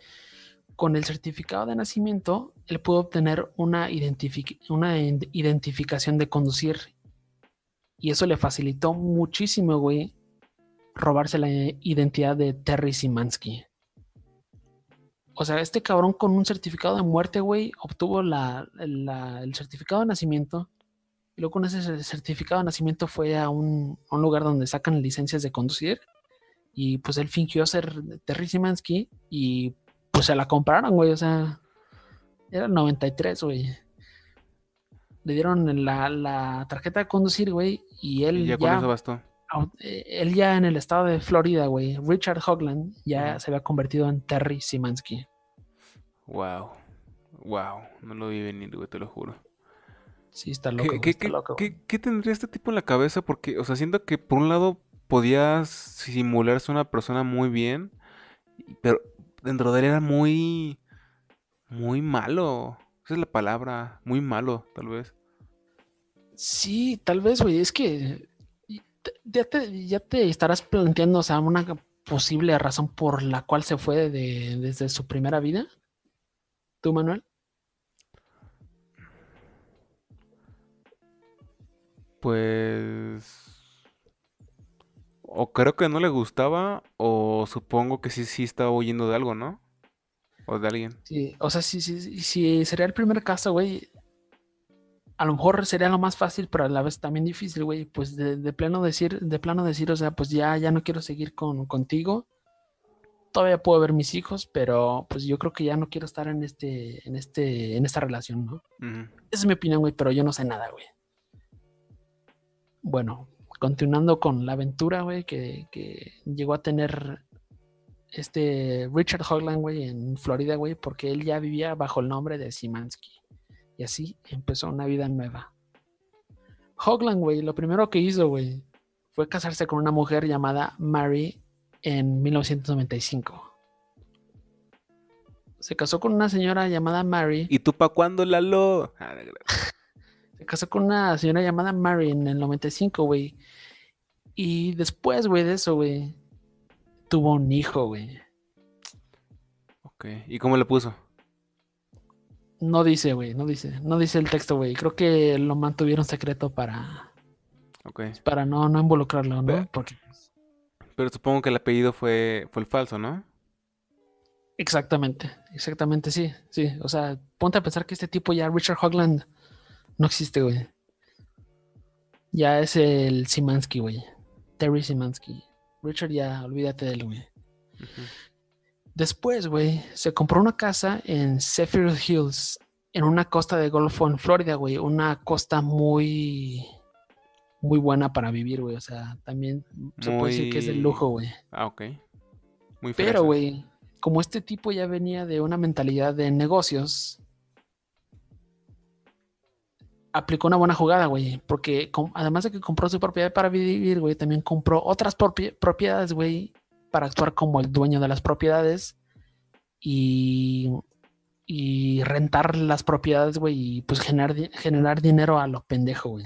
Con el certificado de nacimiento, él pudo obtener una, identific- una id- identificación de conducir. Y eso le facilitó muchísimo, güey, robarse la identidad de Terry Simansky. O sea, este cabrón con un certificado de muerte, güey, obtuvo la, el certificado de nacimiento. Y luego con ese cer- certificado de nacimiento fue a un, a un lugar donde sacan licencias de conducir. Y pues él fingió ser Terry Simansky y pues se la compraron, güey. O sea, era el 93, güey. Le dieron la, la tarjeta de conducir, güey, y él Y ya ya, con eso bastó. eh, él ya en el estado de Florida, güey, Richard Hogland ya se había convertido en Terry Simansky. Wow. Wow. No lo vi venir, güey, te lo juro. Sí, está loco. ¿Qué, güey, qué- está qué- loco, güey. qué- qué tendría este tipo en la cabeza? Porque, o sea, siento que por un lado podías simularse una persona muy bien, pero dentro de él era muy, muy malo. Esa es la palabra, muy malo, tal vez. Sí, tal vez, güey. Es que ya te, ya te estarás planteando, o sea, una posible razón por la cual se fue de- desde su primera vida. ¿Tú, Manuel? Pues... O creo que no le gustaba, o supongo que sí, sí estaba huyendo de algo, ¿no? O de alguien. Sí, o sea, si, si, si- sería el primer caso, güey, a lo mejor sería lo más fácil, pero a la vez también difícil, güey. Pues de, de plano decir, de plano decir, o sea, pues ya, ya no quiero seguir con, contigo. Todavía puedo ver mis hijos, pero pues yo creo que ya no quiero estar en este, en este, en esta relación, ¿no? Esa es mi opinión, güey, pero yo no sé nada, güey. Bueno, continuando con la aventura, güey, que, que llegó a tener este Richard Hogland, güey, en Florida, güey, porque él ya vivía bajo el nombre de Simansky. Y así empezó una vida nueva. Hogland, güey, lo primero que hizo, güey, fue casarse con una mujer llamada Mary en 1995. Se casó con una señora llamada Mary. ¿Y tú pa' cuándo, Lalo? Ah, Se casó con una señora llamada Mary en el 95, güey. Y después, güey, de eso, güey, tuvo un hijo, güey. Ok. ¿Y cómo le puso? No dice, güey, no dice. No dice el texto, güey. Creo que lo mantuvieron secreto para, Ok. para no, no involucrarlo, ¿no? Pero- Porque Pero supongo que el apellido fue, fue el falso, ¿no? exactamente, exactamente, sí, sí. O sea, ponte a pensar que este tipo ya, Richard Hogland, no existe, güey. Ya es el Simansky, güey. Terry Simansky. Richard ya, olvídate de él, güey. Después, güey, se compró una casa en Zephyr Hills, en una costa de Golfo en Florida, güey. Una costa muy, muy buena para vivir, güey. O sea, también se puede decir que es de lujo, güey. Ah, ok. Muy fresa. Pero, güey, como este tipo ya venía de una mentalidad de negocios, aplicó una buena jugada, güey. Porque además de que compró su propiedad para vivir, güey, también compró otras propie- propiedades, güey, para actuar como el dueño de las propiedades y, y rentar las propiedades, güey, y pues generar, generar dinero a lo pendejo, güey.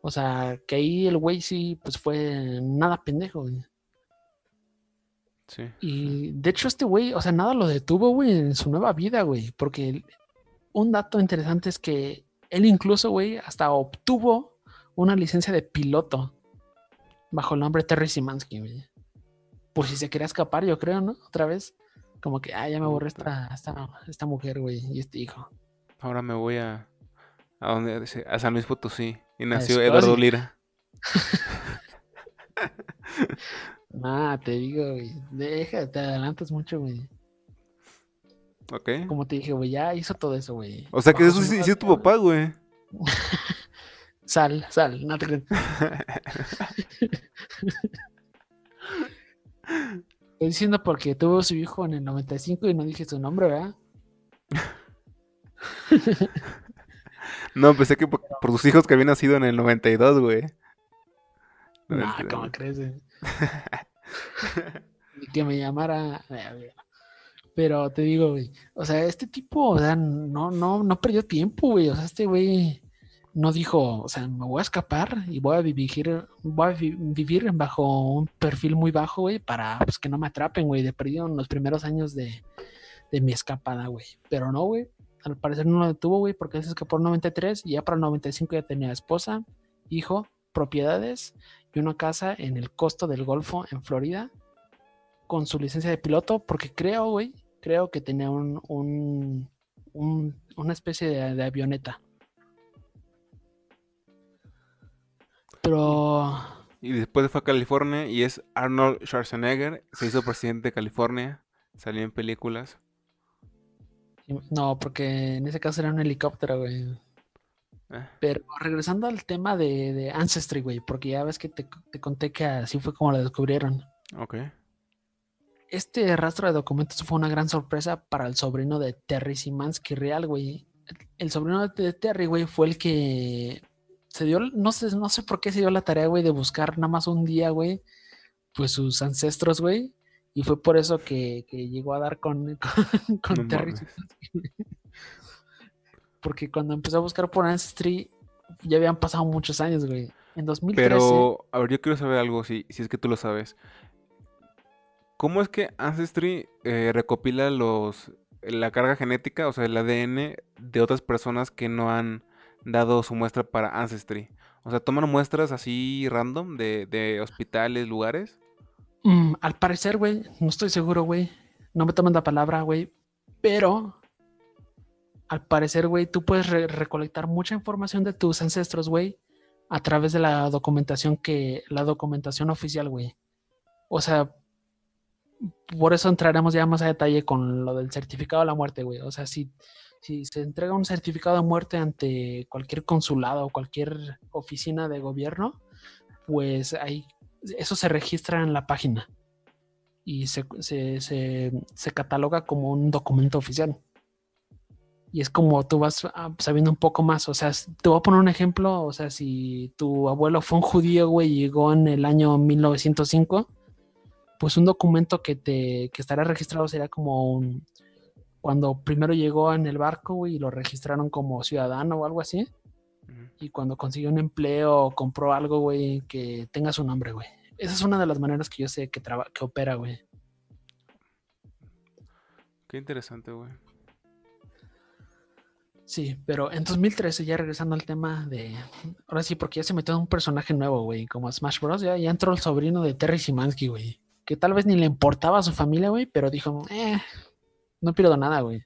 O sea, que ahí el güey sí, pues fue nada pendejo, güey. Sí. Y de hecho este güey, o sea, nada lo detuvo, güey, en su nueva vida, güey. Porque un dato interesante es que él incluso, güey, hasta obtuvo una licencia de piloto bajo el nombre Terry Simansky, güey. Por si se quería escapar, yo creo, ¿no? Otra vez. Como que, ah, ya me aburre esta, esta, esta mujer, güey, y este hijo. Ahora me voy a. ¿A dónde? A San Luis Potosí. Y nació. Eduardo Lira. Ah, te digo, güey. Deja, te adelantas mucho, güey. Ok. Como te dije, güey, ya hizo todo eso, güey. O sea que Bajo eso sí, es tu papá, güey. Sal, sal, no te creas. Estoy diciendo porque tuvo su hijo en el 95 y no dije su nombre, ¿verdad? No, pensé que por, por tus hijos que habían nacido en el 92, güey. No, ¿cómo crees? Ni que me llamara. Pero te digo, güey. O sea, este tipo, o sea, no, no, no perdió tiempo, güey. O sea, este güey no dijo, o sea, me voy a escapar y voy a vivir, voy a vi- vivir bajo un perfil muy bajo, güey, para pues, que no me atrapen, güey. De perdido en los primeros años de, de mi escapada, güey. Pero no, güey. Al parecer no lo detuvo, güey, porque se escapó en 93 y ya para el 95 ya tenía esposa, hijo, propiedades y una casa en el costo del Golfo en Florida con su licencia de piloto, porque creo, güey, creo que tenía un, un- un- una especie de, de avioneta. Pero Y después fue a California y es Arnold Schwarzenegger. Se hizo presidente de California. Salió en películas. no, porque en ese caso era un helicóptero, güey. Eh, Pero regresando al tema de, de Ancestry, güey, porque ya ves que te, te conté que así fue como lo descubrieron. ok. Este rastro de documentos fue una gran sorpresa para el sobrino de Terry Simansky Real, güey. El sobrino de Terry, güey, fue el que se dio, no sé, no sé por qué se dio la tarea, güey, de buscar nada más un día, güey, pues sus ancestros, güey. Y fue por eso que, que llegó a dar con, con, con No Terry. Simansky. Porque cuando empezó a buscar por Ancestry, ya habían pasado muchos años, güey. En 2013. Pero, a ver, yo quiero saber algo, si, si es que tú lo sabes. ¿Cómo es que Ancestry eh, recopila los la carga genética, o sea, el ADN de otras personas que no han dado su muestra para Ancestry? O sea, toman muestras así random de, de hospitales, lugares. Mm, al parecer, güey, no estoy seguro, güey. No me toman la palabra, güey. Pero, al parecer, güey, tú puedes re- recolectar mucha información de tus ancestros, güey, a través de la documentación que, la documentación oficial, güey. O sea, por eso entraremos ya más a detalle con lo del certificado de la muerte, güey. O sea, si, si se entrega un certificado de muerte ante cualquier consulado o cualquier oficina de gobierno, pues ahí eso se registra en la página y se, se- se- se cataloga como un documento oficial. Y es como tú vas ah, sabiendo un poco más. O sea, te voy a poner un ejemplo. O sea, si tu abuelo fue un judío, güey, llegó en el año 1905, pues un documento que te que estará registrado sería como un cuando primero llegó en el barco, güey, y lo registraron como ciudadano o algo así. Y cuando consiguió un empleo o compró algo, güey, que tenga su nombre, güey. Esa es una de las maneras que yo sé que, traba- que opera, güey. Qué interesante, güey. Sí, pero en 2013, ya regresando al tema de. Ahora sí, porque ya se metió un personaje nuevo, güey, como Smash Bros. Ya, ya entró el sobrino de Terry Simansky, güey. Que tal vez ni le importaba a su familia, güey, pero dijo, eh, no pierdo nada, güey.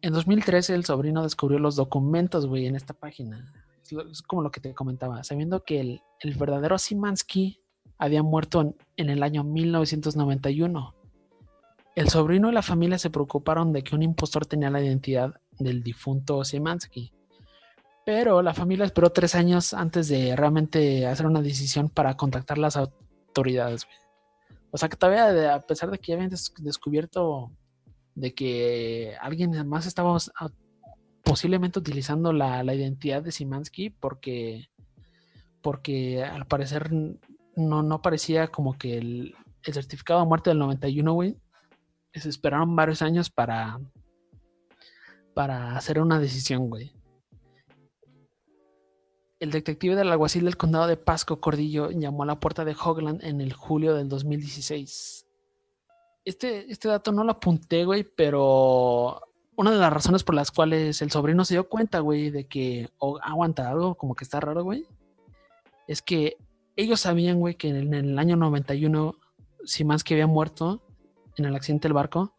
En 2013, el sobrino descubrió los documentos, güey, en esta página. Es, como lo que te comentaba, sabiendo que el, el verdadero Simansky había muerto en, en el año 1991. El sobrino y la familia se preocuparon de que un impostor tenía la identidad del difunto Simansky. Pero la familia esperó tres años antes de realmente hacer una decisión para contactar las autoridades. güey. O sea que todavía, a pesar de que ya habían des- descubierto de que alguien más estaba posiblemente utilizando la, la identidad de Simansky porque, porque al parecer no, no parecía como que el, el certificado de muerte del 91, güey, se esperaron varios años para, para hacer una decisión, güey. El detective del alguacil del condado de Pasco, Cordillo, llamó a la puerta de Hogland en el julio del 2016. Este, este dato no lo apunté, güey, pero una de las razones por las cuales el sobrino se dio cuenta, güey, de que o aguanta algo como que está raro, güey, es que ellos sabían, güey, que en el año 91 Simansky había muerto en el accidente del barco.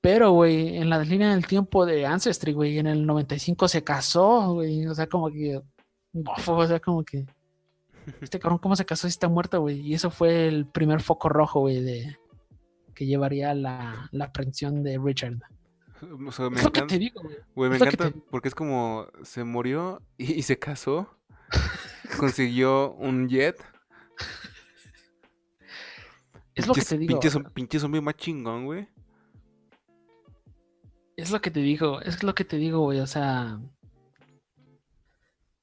Pero, güey, en la línea del tiempo de Ancestry, güey, en el 95 se casó, güey. O sea, como que. Bofo, o sea, como que. Este cabrón, ¿cómo se casó si está muerto, güey? Y eso fue el primer foco rojo, güey, de. que llevaría la, la aprehensión de Richard. O sea, me Es lo que te digo, güey. güey, me es encanta porque es como se murió y, y se casó. Consiguió un jet. Es lo que te digo. Pinche, pinche zombie más chingón, güey. Es lo que te digo, es lo que te digo, güey, o sea.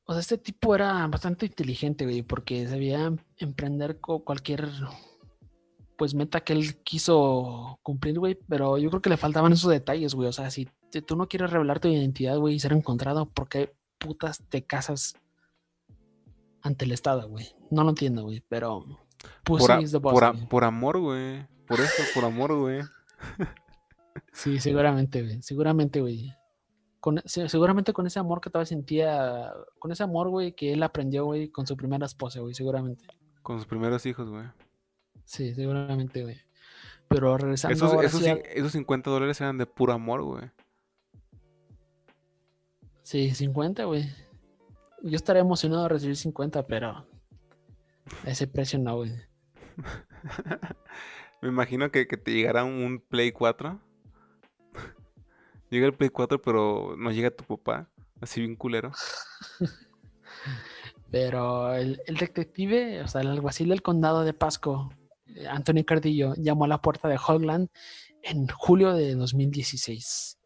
O sea, este tipo era bastante inteligente, güey, porque sabía emprender cualquier, pues, meta que él quiso cumplir, güey, pero yo creo que le faltaban esos detalles, güey. O sea, si te- tú no quieres revelar tu identidad, güey, y ser encontrado, ¿por qué putas te casas ante el Estado, güey? No lo entiendo, güey, pero Por, a- boss, por a- güey. por amor, güey. Por eso, por amor, güey. Sí, seguramente, güey. Seguramente, güey. Con, se- seguramente con ese amor que todavía sentía, con ese amor, güey, que él aprendió, güey, con su primera esposa, güey, seguramente. Con sus primeros hijos, güey. Sí, seguramente, güey. Pero regresando Esos, ahora esos, sí, esos 50 dólares eran de puro amor, güey. sí, 50, güey. Yo estaría emocionado de recibir 50, pero a ese precio no, güey. Me imagino que, que te llegara un, un Play 4. Llega el Play 4, pero no llega tu papá. Así bien culero. Pero el, detective, o sea, el alguacil del condado de Pasco, eh, Anthony Cardillo, llamó a la puerta de Hogland en julio de 2016.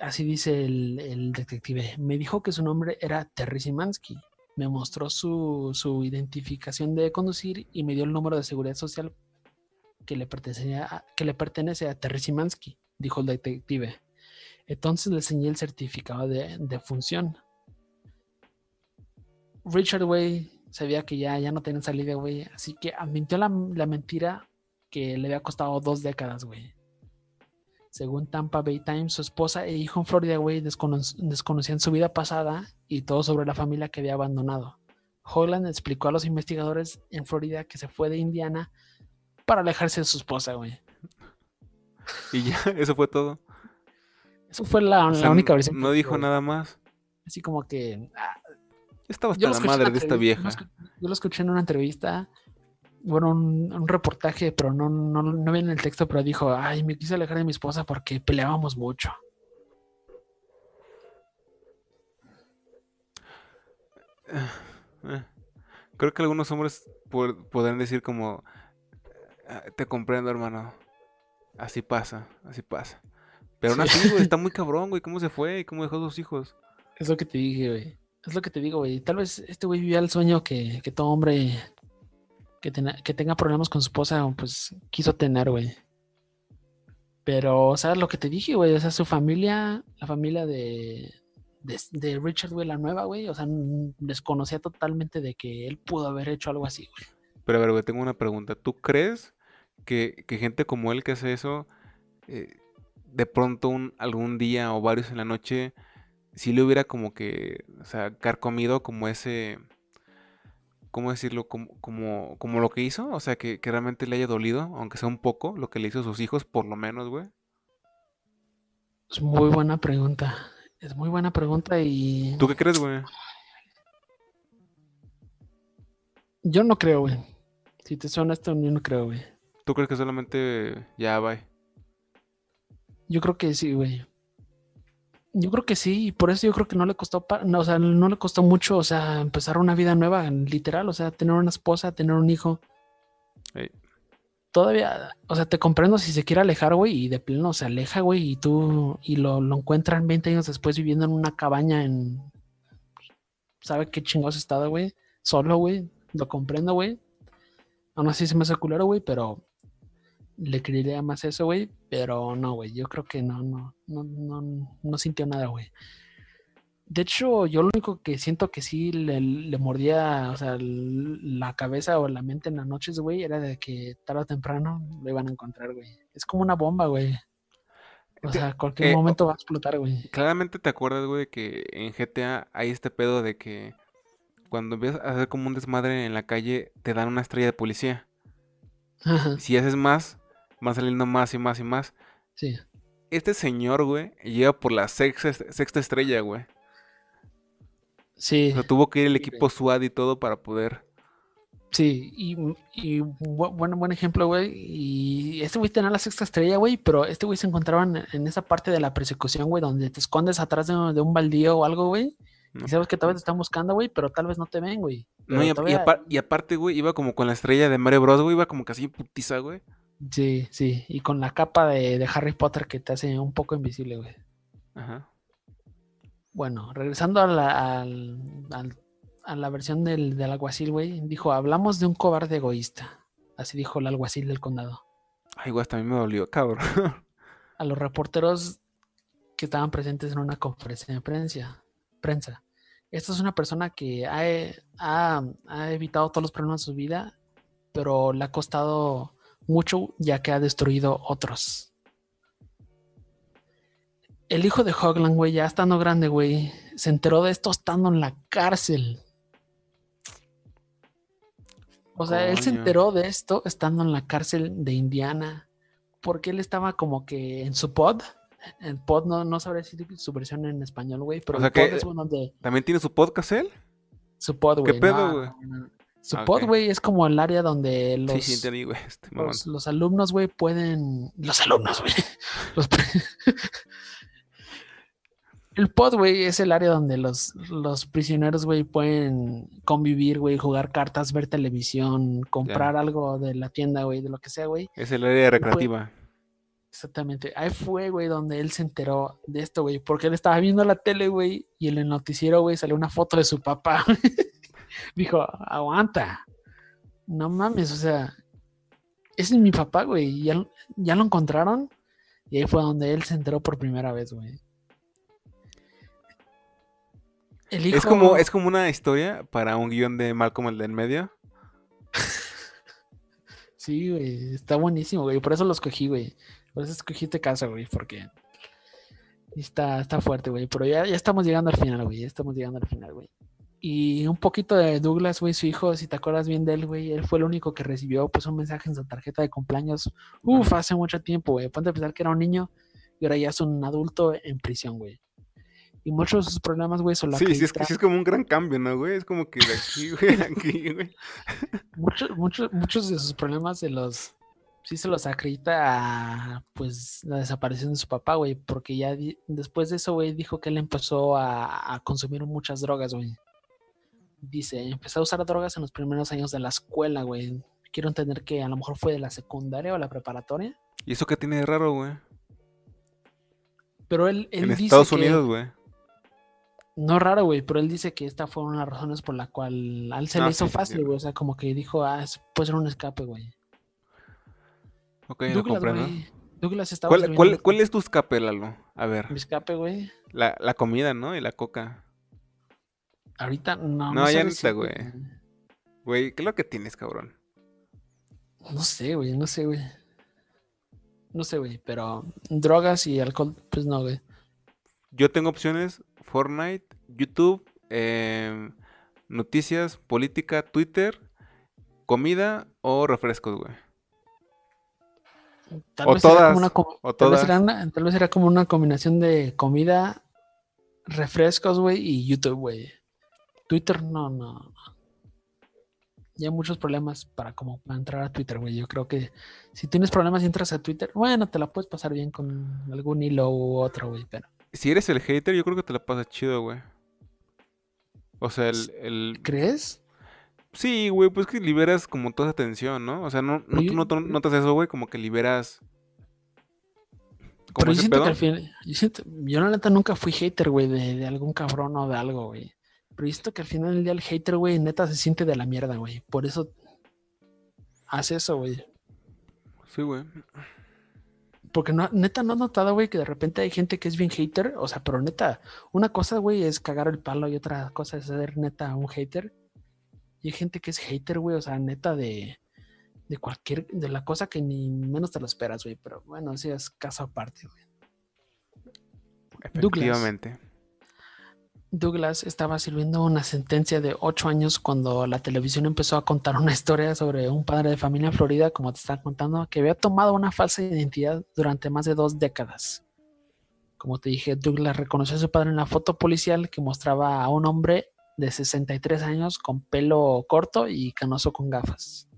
Así dice el, el detective. Me dijo que su nombre era Terry Simansky. Me mostró su, su identificación de conducir y me dio el número de seguridad social que le, pertenecía a- que le pertenece a Terry Simansky, dijo el detective. Entonces le enseñé el certificado de, función. Richard, güey, sabía que ya, ya no tenían salida, güey. Así que admitió la, la mentira que le había costado dos décadas, güey. Según Tampa Bay Times, su esposa e hijo en Florida, güey, descono- desconocían su vida pasada y todo sobre la familia que había abandonado. Holland explicó a los investigadores en Florida que se fue de Indiana para alejarse de su esposa, güey. Y ya, eso fue todo. Eso fue la, O la única versión. No dijo nada más. Así como que, ah, Estaba hasta la madre de esta vieja. Yo lo, escuché en una entrevista, bueno, un, un reportaje, pero no, no, no viene el texto, pero dijo, ay, me quise alejar de mi esposa porque peleábamos mucho. Eh, Creo que algunos hombres podrán decir como, "Ah, te comprendo, hermano. Así pasa, así pasa. Pero aún Sí. así, güey, está muy cabrón, güey. ¿Cómo se fue? ¿Y cómo dejó a sus hijos? Es lo que te dije, güey. Es lo que te digo, güey. Tal vez este güey vivía el sueño que, que todo hombre que, que tenga problemas con su esposa, pues quiso tener, güey. Pero, ¿sabes lo que te dije, güey? O sea, su familia, la familia de, de, de Richard, güey, la nueva, güey, o sea, desconocía totalmente de que él pudo haber hecho algo así, güey. Pero a ver, güey, tengo una pregunta. ¿Tú crees que, que gente como él que hace eso, eh, de pronto un, algún día o varios en la noche, si le hubiera como que, o sea, carcomido como ese, ¿cómo decirlo? Como, como, como lo que hizo, o sea, que, que realmente le haya dolido, aunque sea un poco, lo que le hizo a sus hijos, por lo menos, güey. Es muy buena pregunta. Es muy buena pregunta y ¿Tú qué crees, güey? yo no creo, güey. Si te suena esto, yo no creo, güey. ¿Tú crees que solamente ya va? Yo creo que sí, güey. Yo creo que sí, y por eso yo creo que no le costó, no, o sea, no le costó mucho, o sea, empezar una vida nueva, literal, o sea, tener una esposa, tener un hijo. Todavía, o sea, te comprendo si se quiere alejar, güey, y de pleno se aleja, güey, y tú, y lo, lo encuentran 20 años después viviendo en una cabaña en, ¿sabe qué chingados estado, güey? Solo, güey, lo comprendo, güey. Aún así se me hace culero, güey, pero le creería más eso, güey, pero no, güey, yo creo que no, no, no, no, no sintió nada, güey. De hecho, yo lo único que siento que sí le, le mordía, o sea, la cabeza o la mente en las noches, güey, era de que tarde o temprano lo iban a encontrar, güey. Es como una bomba, güey. O sea, cualquier eh, momento va a explotar, güey. Claramente te acuerdas, güey, que en GTA hay este pedo de que cuando empiezas a hacer como un desmadre en la calle, te dan una estrella de policía. Ajá, Si haces más, van saliendo más y más y más. Sí. Este señor, güey, llega por la sexta, sexta estrella, güey. Sí. O sea, tuvo que ir el equipo SWAT y todo para poder. Sí, y, y bu- buen, ejemplo, güey. Y este güey tenía la sexta estrella, güey, pero este güey se encontraba en, en esa parte de la persecución, güey, donde te escondes atrás de, un- de un baldío o algo, güey. ¿no? Y sabes que tal vez te están buscando, güey, pero tal vez no te ven, güey. No, y, todavía- y aparte, güey, iba como con la estrella de Mario Bros, güey, iba como casi putiza, güey. Sí, sí, y con la capa de, de Harry Potter que te hace un poco invisible, güey. Ajá. Bueno, regresando a la, al- al- a la versión del, del alguacil, güey, dijo, hablamos de un cobarde egoísta. Así dijo el alguacil del condado. Ay, güey, hasta a mí me dolió, cabrón. A los reporteros que estaban presentes en una conferencia de prensa. prensa. Esta es una persona que ha, ha- ha evitado todos los problemas de su vida, pero le ha costado mucho ya que ha destruido otros. El hijo de Hogland, güey, ya estando grande, güey, se enteró de esto estando en la cárcel. O sea, él se enteró de esto estando en la cárcel de Indiana, porque él estaba como que en su pod. El pod no, no sabré decir su versión en español, güey, pero O sea el pod es uno de ¿También tiene su podcast él? su pod, ¿Qué güey. pedo, no, güey? no, no. Su Ah, pod, ok. güey, es como el área donde los, Sí, sí, entendí, güey. Este los, los alumnos, güey, pueden. Los alumnos, güey. Los El pod, güey, es el área donde los, los prisioneros, güey, pueden convivir, güey, jugar cartas, ver televisión, comprar algo de la tienda, güey, de lo que sea, güey. Es el área recreativa. Exactamente. Ahí fue, güey, donde él se enteró de esto, güey, porque él estaba viendo la tele, güey, y en el noticiero, güey, salió una foto de su papá. Dijo, aguanta. No mames, o sea, ese es mi papá, güey. Ya, lo- ya lo encontraron. Y ahí fue donde él se enteró por primera vez, güey. El hijo... Es como, es como una historia para un guion de Malcolm el de en medio. Sí, güey, está buenísimo, güey. Por eso lo escogí, güey. Por eso escogí este caso, güey, porque está, está fuerte, güey. Pero ya, ya estamos llegando al final, güey. Ya estamos llegando al final, güey. Y un poquito de Douglas, güey, su hijo, si te acuerdas bien de él, güey, él fue el único que recibió pues un mensaje en su tarjeta de cumpleaños. Uf, hace mucho tiempo, güey. Ponte a pensar que era un niño y ahora ya es un adulto en prisión, güey. Y muchos de sus problemas, güey, son la Sí, sí es, que sí es como un gran cambio, ¿no, güey? Es como que de aquí, güey, aquí, güey. muchos, muchos, muchos de sus problemas de los sí se los acredita a pues la desaparición de su papá, güey, porque ya di- después de eso, güey, dijo que él empezó a, a consumir muchas drogas, güey. Dice, empezó a usar drogas en los primeros años de la escuela, güey. Quiero entender que a lo mejor fue de la secundaria o la preparatoria, ¿Y eso qué tiene de raro, güey? pero él, él En dice Estados que- Unidos, güey. No raro, güey, pero él dice que esta fue una de las razones por la cual a él se Ah, le hizo sí, fácil, sí. güey. O sea, como que dijo, ah, puede ser un escape, güey. Ok, lo Douglas, comprendo. Douglas estaba ¿Cuál, cuál, cuál es tu escape, Lalo? A ver, Mi escape, güey. la, la comida, ¿no? Y la coca. Ahorita no. No, sé ya neta, güey. Güey, ¿qué es lo que tienes, cabrón? No sé, güey, no sé, güey. No sé, güey, pero drogas y alcohol, pues no, güey. Yo tengo opciones: Fortnite, YouTube, em, noticias, política, Twitter, comida o refrescos, güey. Tal O vez era como todas, una o tal vez todas. era una- tal vez era como una combinación de comida, refrescos, güey, y YouTube, güey. Twitter, no, no. Ya hay muchos problemas para como para entrar a Twitter, güey. Yo creo que si tienes problemas y entras a Twitter, bueno, te la puedes pasar bien con algún hilo u otro, güey, pero Si eres el hater, yo creo que te la pasas chido, güey. O sea, el, el... ¿crees? Sí, güey, pues que liberas como toda esa tensión, ¿no? O sea, no, no, tú no notas eso, güey, como que liberas... Pero yo siento pedo. que al final, yo, siento, yo la neta nunca fui hater, güey, de, de algún cabrón o de algo, güey. Pero siento que al final del día el hater, güey, neta se siente de la mierda, güey. Por eso hace eso, güey. Sí, güey. Porque no, neta no he notado, güey, que de repente hay gente que es bien hater. O sea, pero neta, una cosa, güey, es cagar el palo y otra cosa es ser neta un hater. Y hay gente que es hater, güey, o sea, neta de, de cualquier, de la cosa que ni menos te lo esperas, güey. Pero bueno, ese es caso aparte, güey. Efectivamente. Douglas estaba sirviendo una sentencia de ocho años cuando la televisión empezó a contar una historia sobre un padre de familia en Florida, como te estaba contando, que había tomado una falsa identidad durante más de dos décadas. Como te dije, Douglas reconoció a su padre en la foto policial que mostraba a un hombre de 63 años con pelo corto y canoso con gafas.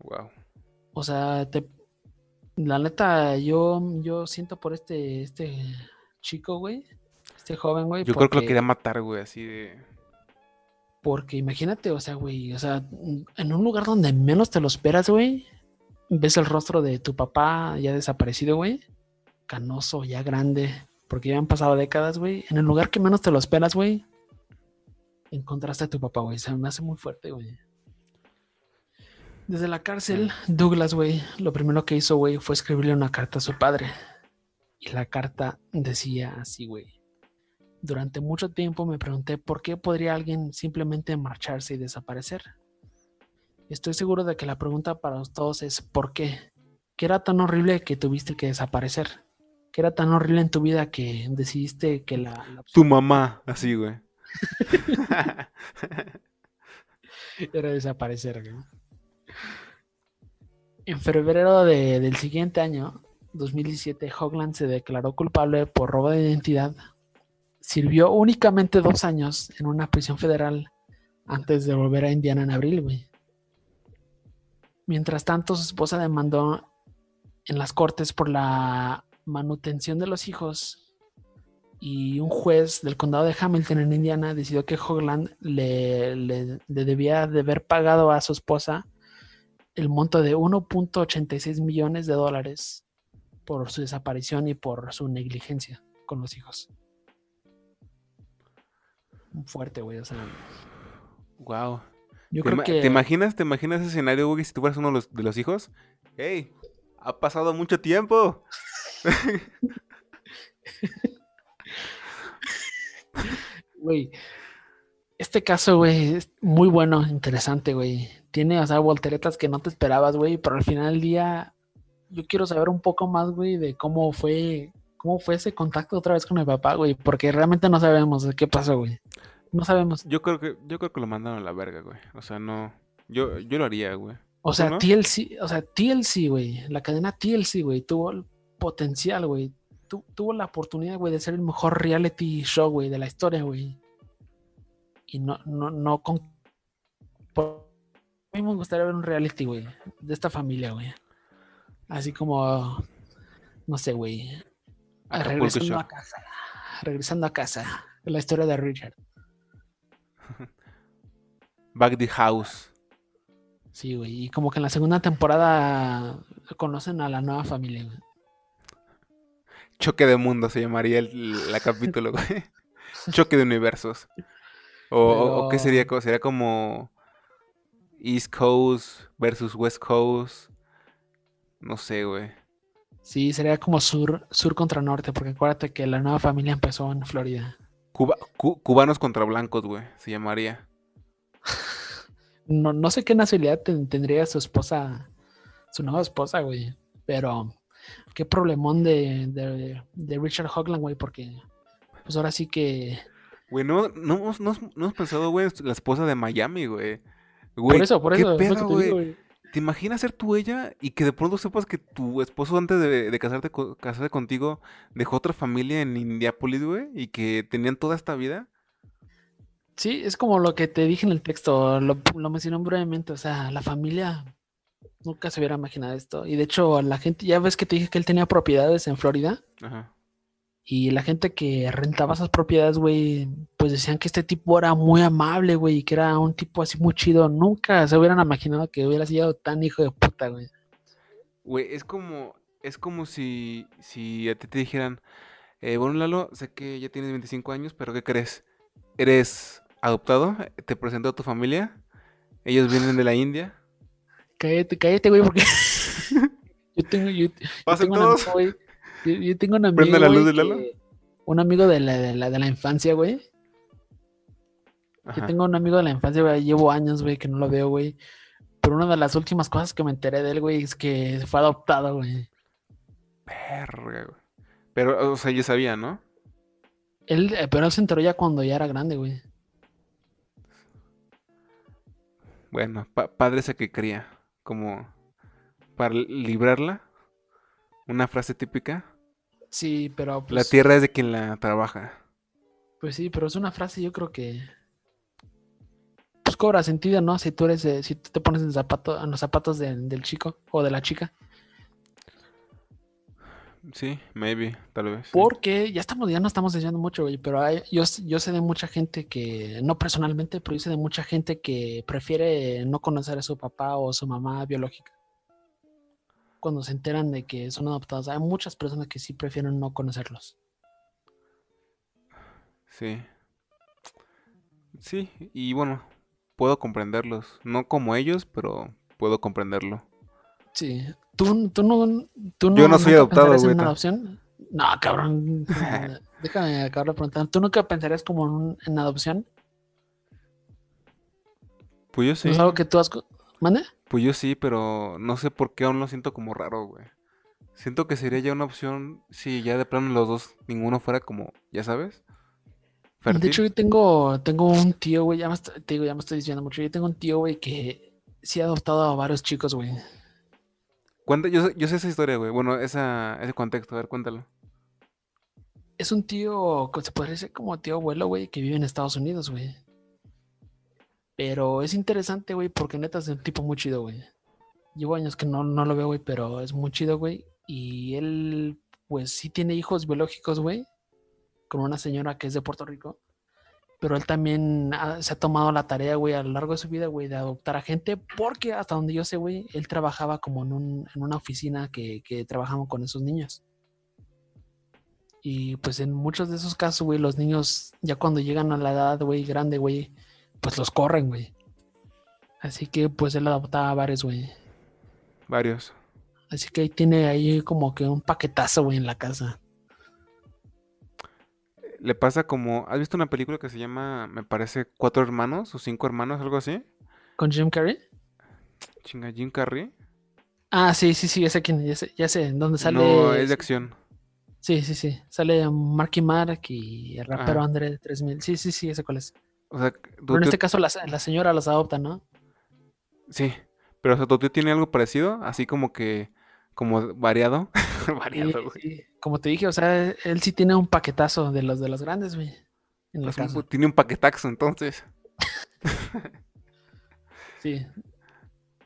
Wow. O sea, te- la neta, yo, yo siento por este, este chico, güey. Este joven, güey. Yo creo que lo quería matar, güey, así de... Porque imagínate, o sea, güey, o sea, en un lugar donde menos te lo esperas, güey, ves el rostro de tu papá ya desaparecido, güey, canoso, ya grande, porque ya han pasado décadas, güey. En el lugar que menos te lo esperas, güey, encontraste a tu papá, güey. Se me hace muy fuerte, güey. Desde la cárcel, Douglas, güey, lo primero que hizo, güey, fue escribirle una carta a su padre. Y la carta decía así, güey. Durante mucho tiempo me pregunté por qué podría alguien simplemente marcharse y desaparecer. Estoy seguro de que la pregunta para todos es ¿por qué? ¿Qué era tan horrible que tuviste que desaparecer? ¿Qué era tan horrible en tu vida que decidiste que la... la- Tu mamá, así, güey. era desaparecer, güey. En febrero de- del siguiente año, 2017, Hogland se declaró culpable por robo de identidad. Sirvió únicamente dos años en una prisión federal antes de volver a Indiana en abril, güey. Mientras tanto, su esposa demandó en las cortes por la manutención de los hijos y un juez del condado de Hamilton en Indiana decidió que Hogland le, debía de haber pagado a su esposa el monto de 1.86 millones de dólares por su desaparición y por su negligencia con los hijos. Fuerte, güey. O sea, Wow. yo ¿Te, creo que. te imaginas, te imaginas ese escenario, güey, si tú fueras uno de los, de los hijos? ¡Hey! Ha pasado mucho tiempo. Güey, este caso, güey, es muy bueno, interesante, güey. Tiene, o sea, volteretas que no te esperabas, güey, pero al final del día yo quiero saber un poco más, güey, de cómo fue, cómo fue ese contacto otra vez con el papá, güey, porque realmente no sabemos de qué pasó, güey. No sabemos. Yo creo que, yo creo que lo mandaron a la verga, güey. O sea, no. Yo, yo lo haría, güey. O sea, no? TLC, o sea, TLC, güey, la cadena TLC, güey, tuvo el potencial, güey. tu- tuvo la oportunidad, güey, de ser el mejor reality show, güey, de la historia, güey. Y no, no, no con... por- A mí me gustaría ver un reality, güey, de esta familia, güey. Así como, no sé, güey. Acapulco Regresando a casa. Regresando a casa. La historia de Richard. Back the House. Sí, güey. Y como que en la segunda temporada conocen a la nueva familia, güey. Choque de mundo se llamaría el la capítulo, güey. Choque de universos. O, o- o qué sería, sería como East Coast versus West Coast. No sé, güey. Sí, sería como sur, sur contra norte, porque acuérdate que la nueva familia empezó en Florida. Cuba- cu- cubanos contra blancos, güey. Se llamaría. No, no sé qué nacionalidad ten- tendría su esposa, su nueva esposa, güey. Pero qué problemón de, de, de Richard Hogland, güey, porque pues ahora sí que... Güey, no, no, hemos- no, no hemos pensado, güey, la esposa de Miami, güey. Güey, por eso, por ¿qué eso, es lo pedo, que te güey? digo, güey. ¿Te imaginas ser tú ella y que de pronto sepas que tu esposo antes de, de casarte, casarse contigo dejó otra familia en Indiapolis, güey? Y que tenían toda esta vida. Sí, es como lo que te dije en el texto, lo, lo mencioné brevemente, o sea, la familia nunca se hubiera imaginado esto. Y de hecho, la gente, ya ves que te dije que él tenía propiedades en Florida. Ajá. Y la gente que rentaba esas propiedades, güey, pues decían que este tipo era muy amable, güey, y que era un tipo así muy chido. Nunca se hubieran imaginado que hubiera sido tan hijo de puta, güey. Güey, es como, es como si, si a ti te dijeran, eh, bueno, Lalo, sé que ya tienes 25 años, pero ¿qué crees? ¿Eres adoptado? ¿Te presento a tu familia? Ellos vienen de la India. Cállate, cállate, güey, porque yo tengo, yo, yo Pasen tengo un todos. amigo, güey. Yo, yo tengo un amigo, Prende la luz güey, de Lalo. un amigo de la, de la, de la infancia, güey. Yo tengo un amigo de la infancia, güey, llevo años, güey, que no lo veo, güey. Pero una de las últimas cosas que me enteré de él, güey, es que fue adoptado, güey. Verga, güey. Pero, o sea, ya sabía, ¿no? Él, eh, pero él se enteró ya cuando ya era grande, güey. Bueno, pa- padre ese que cría. Como para librarla. Una frase típica. Sí, pero La pues, tierra es de quien la trabaja. pues sí, pero es una frase yo creo que pues cobra sentido, ¿no? Si tú eres, eh, si tú te pones en, zapato, en los zapatos del- del chico o de la chica. Sí, maybe, tal vez. sí. Porque ya estamos, ya no estamos diciendo mucho, güey, pero hay- yo, yo sé de mucha gente que, no personalmente, pero yo sé de mucha gente que prefiere no conocer a su papá o su mamá biológica. Cuando se enteran de que son adoptados, hay muchas personas que sí prefieren no conocerlos. Sí. Sí, y bueno, puedo comprenderlos. No como ellos, pero puedo comprenderlo. Sí. ¿Tú, tú no, tú no Yo no soy adoptado, güey, una adopción? No, cabrón. Déjame acabar de preguntar. ¿Tú nunca pensarías como en, un- en adopción? Pues yo sí. ¿No es algo que tú has... ¿Mande? Pues yo sí, pero no sé por qué aún lo siento como raro, güey. Siento que sería ya una opción si ya de plano los dos, ninguno fuera como, ya sabes, De hecho, yo tengo, tengo un tío, güey, ya me, te digo, ya me estoy diciendo mucho. Yo tengo un tío, güey, que sí ha adoptado a varios chicos, güey. Cuenta, yo, sé- yo sé esa historia, güey. Bueno, esa, ese contexto, a ver, cuéntalo. Es un tío, se podría decir como tío abuelo, güey, que vive en Estados Unidos, güey. Pero es interesante, güey, porque neta es un tipo muy chido, güey. Llevo años que no, no lo veo, güey, pero es muy chido, güey. Y él, pues sí tiene hijos biológicos, güey, con una señora que es de Puerto Rico. Pero él también se ha tomado la tarea, güey, a lo largo de su vida, güey, de adoptar a gente, porque hasta donde yo sé, güey, él trabajaba como en, un- en una oficina que, que con esos niños. Y pues en muchos de esos casos, güey, los niños ya cuando llegan a la edad, güey, grande, güey, pues los corren, güey. Así que pues él adoptaba a varios, güey. Varios. Así que ahí tiene ahí como que un paquetazo, güey, en la casa. Le pasa como, ¿has visto una película que se llama, me parece, Cuatro Hermanos o Cinco Hermanos, algo así? ¿Con Jim Carrey? Chinga, Jim Carrey. Ah, sí, sí, sí, ya sé quién, ya sé, ya sé, ¿dónde sale? No, es de acción. Sí, sí, sí. Sale Marky Mark y el rapero Ajá. André 3000. Sí, sí, sí, ese cuál es. O sea, tu Pero en tío- este caso la, la señora los adopta, ¿no? sí, pero o sea, tu tío tiene algo parecido, así como que, como variado. Variado, güey. sí. Como te dije, o sea, él sí tiene un paquetazo de los de los grandes, güey. Pues un- tiene un paquetaxo, entonces. Sí.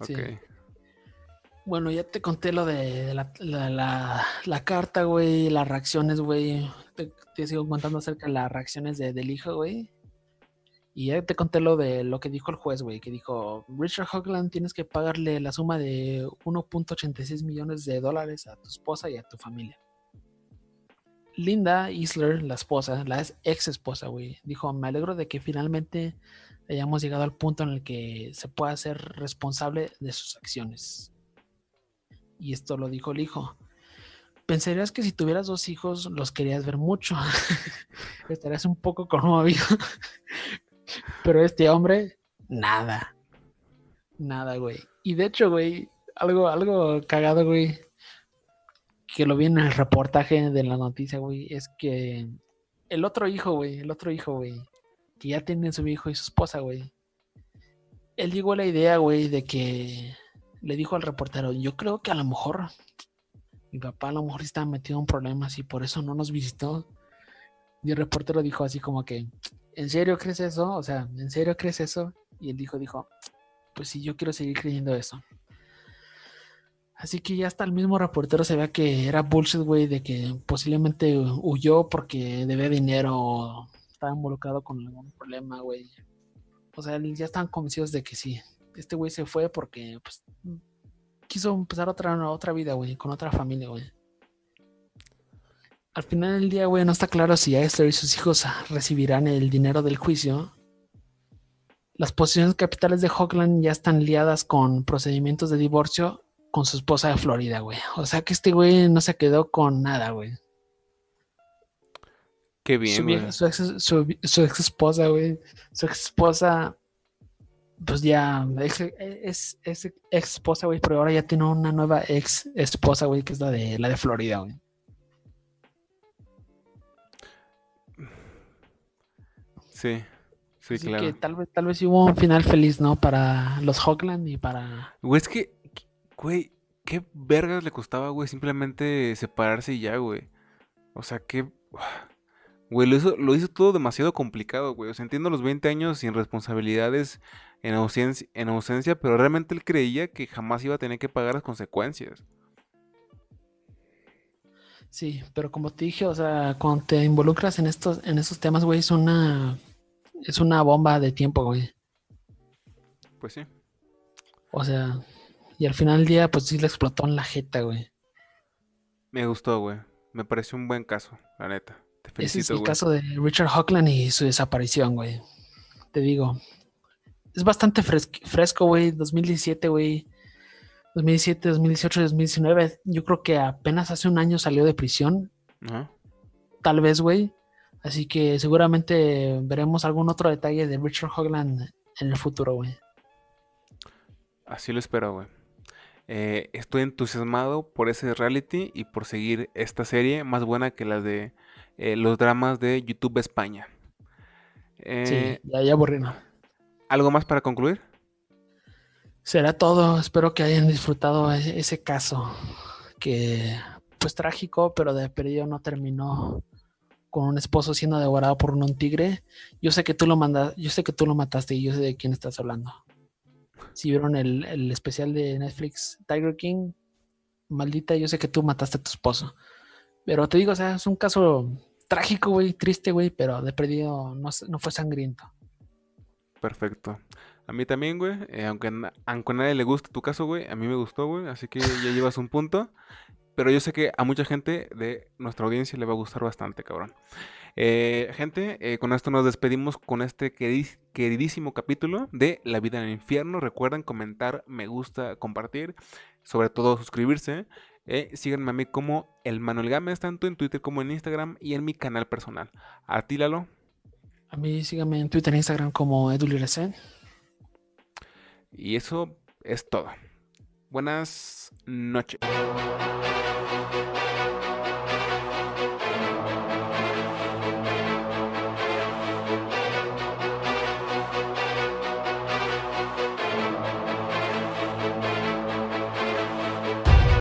Sí. Ok. Bueno, ya te conté lo de, de la, la- la- la carta, güey, las reacciones, güey. Te, te sigo contando acerca de las reacciones de- del hijo, güey. Y ya te conté lo de lo que dijo el juez, güey, que dijo, Richard Hoagland, tienes que pagarle la suma de 1.86 millones de dólares a tu esposa y a tu familia. Linda Isler, la esposa, la ex esposa, güey, dijo, me alegro de que finalmente hayamos llegado al punto en el que se pueda ser responsable de sus acciones. Y esto lo dijo el hijo. Pensarías que si tuvieras dos hijos los querías ver mucho. Estarías un poco conmovido. Pero este hombre, nada. Nada, güey. Y de hecho, güey, algo, algo cagado, güey, que lo vi en el reportaje de la noticia, güey, es que el otro hijo, güey, el otro hijo, güey, que ya tiene su hijo y su esposa, güey. Él llegó a la idea, güey, de que le dijo al reportero, yo creo que a lo mejor mi papá a lo mejor estaba metido en problemas y por eso no nos visitó. Y el reportero dijo así como que, ¿en serio crees eso? O sea, ¿en serio crees eso? Y el hijo dijo, pues sí, yo quiero seguir creyendo eso. Así que ya hasta el mismo reportero se vea que era bullshit, güey, de que posiblemente huyó porque debía dinero o estaba involucrado con algún problema, güey. O sea, ya estaban convencidos de que sí. Este güey se fue porque pues, quiso empezar otra, otra vida, güey, con otra familia, güey. Al final del día, güey, no está claro si Esther y sus hijos recibirán el dinero del juicio. Las posiciones capitales de Hoagland ya están liadas con procedimientos de divorcio con su esposa de Florida, güey. O sea que este güey no se quedó con nada, güey. Qué Su, bien, vieja- güey. su ex, su, su ex esposa, güey. Su ex esposa, pues ya es, es ex esposa, güey, pero ahora ya tiene una nueva ex esposa, güey, que es la de la de Florida, güey. Sí, sí, Así claro. que tal vez, tal vez hubo un final feliz, ¿no? Para los Hoagland y para. Güey, es que, güey, ¿qué vergas le costaba, güey? Simplemente separarse y ya, güey. O sea, qué... Güey, lo hizo, lo hizo todo demasiado complicado, güey. O sea, entiendo los 20 años sin responsabilidades en ausencia, en ausencia, pero realmente él creía que jamás iba a tener que pagar las consecuencias. Sí, pero como te dije, o sea, cuando te involucras en estos, en estos temas, güey, es una. Es una bomba de tiempo, güey. Pues sí. O sea, y al final del día, pues sí le explotó en la jeta, güey. Me gustó, güey. Me pareció un buen caso, la neta. Te Ese es felicito, el güey. caso de Richard Hockland y su desaparición, güey. Te digo. Es bastante fres- fresco, güey. 2017, güey. 2017, 2018, 2019. Yo creo que apenas hace un año salió de prisión. Ajá. Tal vez, güey. Así que seguramente veremos algún otro detalle de Richard Hoagland en el futuro, güey. Así lo espero, güey. Eh, estoy entusiasmado por ese reality y por seguir esta serie más buena que las de eh, los dramas de YouTube España. Eh, sí, ya, ya aburrí, ¿no? ¿Algo más para concluir? Será todo. Espero que hayan disfrutado ese caso. Que, pues trágico, pero de perdido no terminó con un esposo siendo devorado por un tigre. Yo sé que tú lo mandas, yo sé que tú lo mataste y yo sé de quién estás hablando. Si vieron el, el especial de Netflix Tiger King, maldita, yo sé que tú mataste a tu esposo. Pero te digo, o sea, es un caso trágico, güey, triste, güey, pero de perdido no, no fue sangriento. Perfecto. A mí también, güey. eh, aunque, aunque a nadie le guste tu caso, güey. A mí me gustó, güey. Así que ya llevas un punto. Pero yo sé que a mucha gente de nuestra audiencia le va a gustar bastante, cabrón. Eh, gente, eh, con esto nos despedimos con este queridísimo capítulo de La vida en el infierno. Recuerden comentar, me gusta, compartir, sobre todo suscribirse. Eh, síganme a mí como el Manuel Gámez, tanto en Twitter como en Instagram y en mi canal personal. A ti, Lalo. A mí síganme en Twitter e Instagram como EduLiresen. Y eso es todo. Buenas noches.